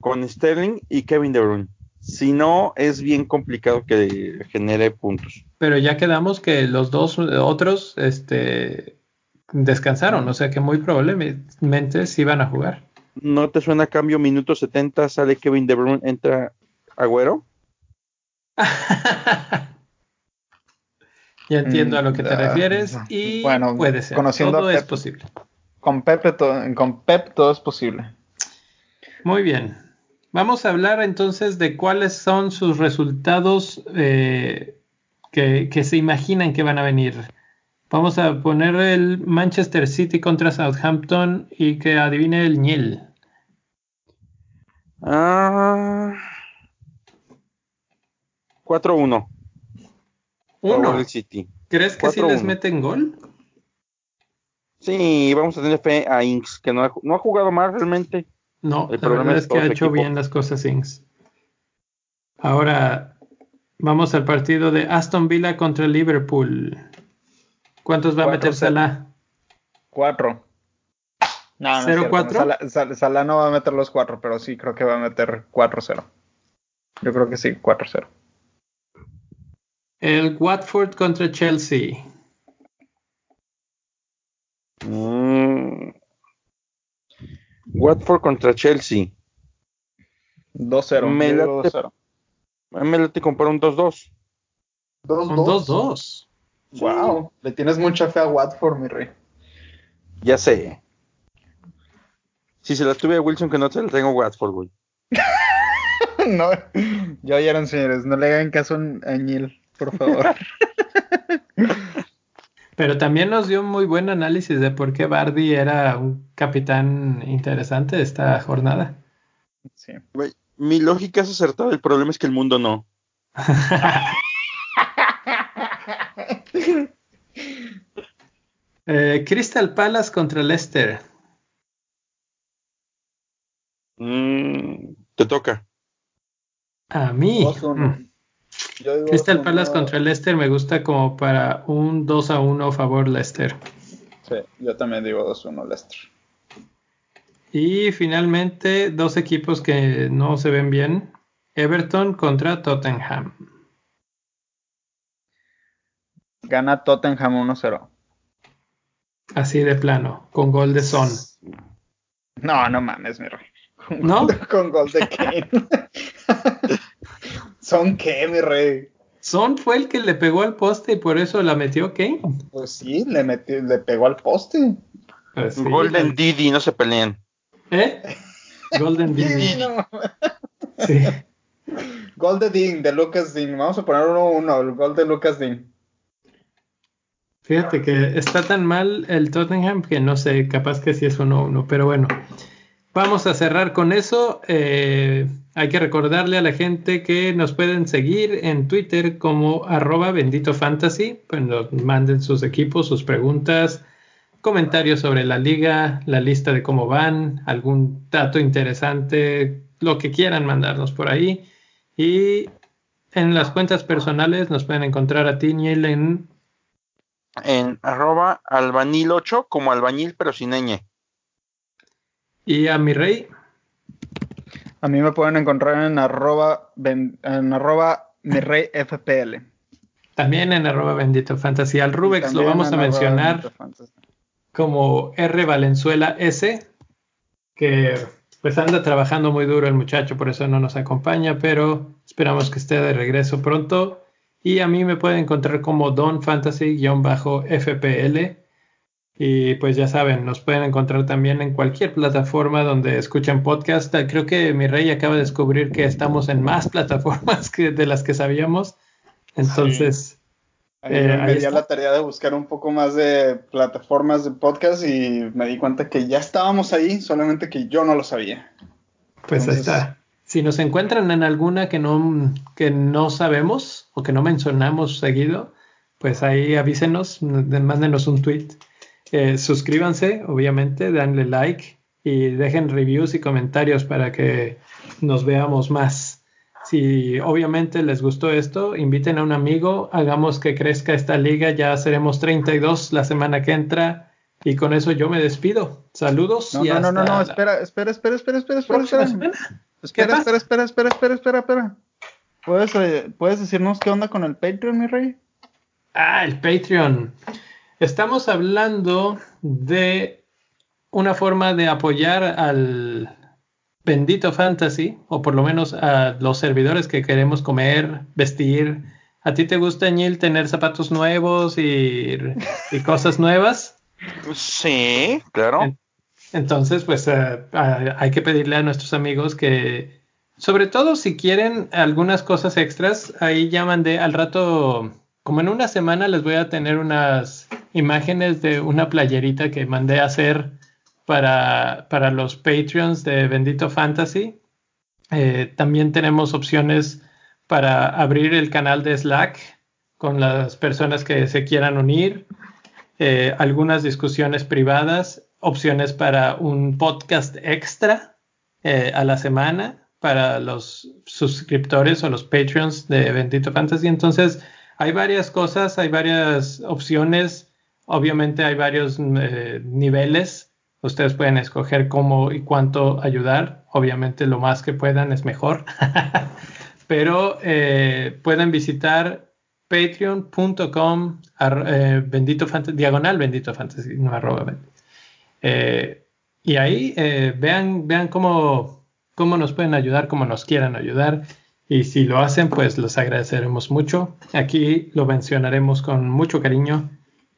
con Sterling y Kevin De Bruyne. Si no, es bien complicado que genere puntos. Pero ya quedamos que los dos otros, este, descansaron, o sea que muy probablemente sí van a jugar. ¿No te suena cambio minuto 70, sale Kevin De Bruyne, entra Agüero? [LAUGHS] Ya entiendo a lo que te mm, refieres y bueno, puede ser. Conociendo todo es posible. Con Pep, todo, con Pep todo es posible. Muy bien. Vamos a hablar entonces de cuáles son sus resultados eh, que, que, se imaginan que van a venir. Vamos a poner el Manchester City contra Southampton y que adivine el Niel. Ah. 4-1. Uno. City. ¿Crees que sí les meten gol? Sí, vamos a tener fe a Inks, que no ha, no ha jugado mal realmente. No, el problema es que ha hecho bien las cosas Inks. Ahora vamos al partido de Aston Villa contra Liverpool. ¿Cuántos va a meter Salah? Cuatro. No, no ¿Cero, cuatro? Salah, no va a meter los cuatro, pero sí creo que va a meter 4-0. Yo creo que sí, 4-0. El Watford contra Chelsea. Mm. Watford contra Chelsea. 2-0. Me late, me late comprar un 2-2. 2-2. Wow, le tienes mucha fe a Watford, mi rey. Ya sé. Si se la tuve a Wilson, que no se la tengo a Watford, güey. [LAUGHS] no, ya oyeron, señores, no le hagan caso a Neil, por favor. [LAUGHS] Pero también nos dio un muy buen análisis de por qué Bardi era un capitán interesante esta jornada. Sí. mi lógica es acertada, el problema es que el mundo no. [LAUGHS] Eh, Crystal Palace contra Leicester. Mm, te toca. A mí. Mm. Crystal Palace contra Leicester me gusta como para un 2 a 1 a favor Leicester. Sí, yo también digo 2 a 1 Leicester. Y finalmente, dos equipos que no se ven bien. Everton contra Tottenham. Gana Tottenham 1-0. Así de plano, con gol de Son. No, no mames, mi rey. ¿No? con gol de Kane. [LAUGHS] ¿Son qué, mi rey? Son fue el que le pegó al poste y por eso la metió Kane. Pues sí, le, metió, le pegó al poste. Pues Golden Didi, no se peleen. ¿Eh? Golden [LAUGHS] Didi. no. sí. Golden Dean de Lucas Dean. Vamos a poner uno uno, el gol de Lucas Dean. Fíjate que está tan mal el Tottenham que no sé, capaz que sí es uno uno, pero bueno. Vamos a cerrar con eso. Eh, hay que recordarle a la gente que nos pueden seguir en Twitter como arroba bendito fantasy. Pues nos manden sus equipos, sus preguntas, comentarios sobre la liga, la lista de cómo van, algún dato interesante, lo que quieran mandarnos por ahí. Y en las cuentas personales nos pueden encontrar a ti, Niel, en... En arroba albañil8 como albañil pero sin ñ. Y a mi rey. A mí me pueden encontrar en arroba, en arroba mi rey FPL. También en arroba bendito fantasy. Al Rubex lo vamos a mencionar como R Valenzuela S, que pues anda trabajando muy duro el muchacho, por eso no nos acompaña, pero esperamos que esté de regreso pronto. Y a mí me pueden encontrar como Don Fantasy-FPL. Y pues ya saben, nos pueden encontrar también en cualquier plataforma donde escuchen podcast. Creo que mi rey acaba de descubrir que estamos en más [LAUGHS] plataformas que de las que sabíamos. Entonces, eh, me di la tarea de buscar un poco más de plataformas de podcast y me di cuenta que ya estábamos ahí, solamente que yo no lo sabía. Pues ahí está. Si nos encuentran en alguna que no, que no sabemos o que no mencionamos seguido, pues ahí avísenos, mándenos un tweet eh, suscríbanse, obviamente, denle like y dejen reviews y comentarios para que nos veamos más. Si obviamente les gustó esto, inviten a un amigo, hagamos que crezca esta liga, ya seremos 32 la semana que entra y con eso yo me despido. Saludos. No, no, no, no, espera, espera, espera, espera, espera, espera, espera. Espera, espera, espera, espera, espera, espera, espera. ¿Puedes, eh, ¿Puedes decirnos qué onda con el Patreon, mi rey? Ah, el Patreon. Estamos hablando de una forma de apoyar al bendito fantasy, o por lo menos a los servidores que queremos comer, vestir. ¿A ti te gusta, Neil, tener zapatos nuevos y, cosas nuevas? Sí, claro. Entonces, pues eh, hay que pedirle a nuestros amigos que, sobre todo si quieren algunas cosas extras, ahí llaman de al rato, como en una semana les voy a tener unas imágenes de una playerita que mandé a hacer para, para los Patreons de Bendito Fantasy. Eh, también tenemos opciones para abrir el canal de Slack con las personas que se quieran unir, eh, algunas discusiones privadas, opciones para un podcast extra eh, a la semana para los suscriptores o los Patreons de Bendito Fantasy. Entonces, hay varias cosas, hay varias opciones. Obviamente hay varios eh, niveles. Ustedes pueden escoger cómo y cuánto ayudar. Obviamente lo más que puedan es mejor. [LAUGHS] Pero eh, pueden visitar patreon.com eh, bendito diagonal bendito fantasy, no y ahí vean, vean cómo cómo nos pueden ayudar, cómo nos quieran ayudar. Y si lo hacen, pues los agradeceremos mucho. Aquí lo mencionaremos con mucho cariño.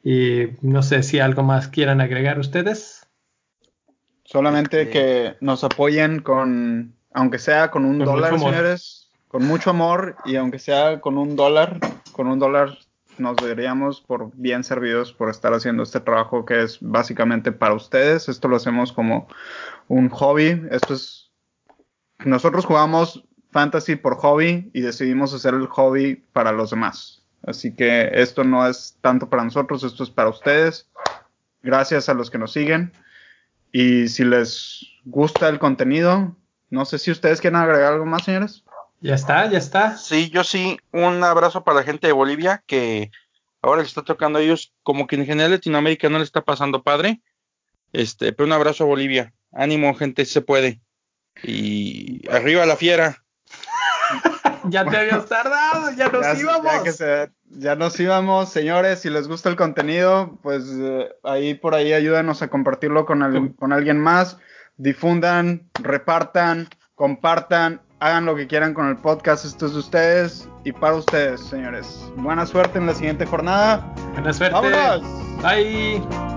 Y no sé si algo más quieran agregar ustedes. Solamente este, que nos apoyen con, aunque sea con un dólar, señores, con mucho amor y aunque sea con un dólar, con un dólar nos veríamos por bien servidos por estar haciendo este trabajo que es básicamente para ustedes. Esto lo hacemos como un hobby. Esto es nosotros jugamos fantasy por hobby y decidimos hacer el hobby para los demás. Así que esto no es tanto para nosotros, esto es para ustedes. Gracias a los que nos siguen. Y si les gusta el contenido, no sé si ustedes quieren agregar algo más, señores. Ya está, ya está. Sí, yo sí. Un abrazo para la gente de Bolivia que ahora les está tocando a ellos, como que en general Latinoamérica no le está pasando padre. Este, pero un abrazo a Bolivia. Ánimo, gente, se puede. Y arriba la fiera. Ya te habías tardado, ya nos íbamos. Ya, nos íbamos, señores. Si les gusta el contenido, pues eh, ahí por ahí ayúdenos a compartirlo con, con alguien más. Difundan, repartan, compartan, hagan lo que quieran con el podcast. Esto es de ustedes y para ustedes, señores. Buena suerte en la siguiente jornada. Buena suerte. Bye.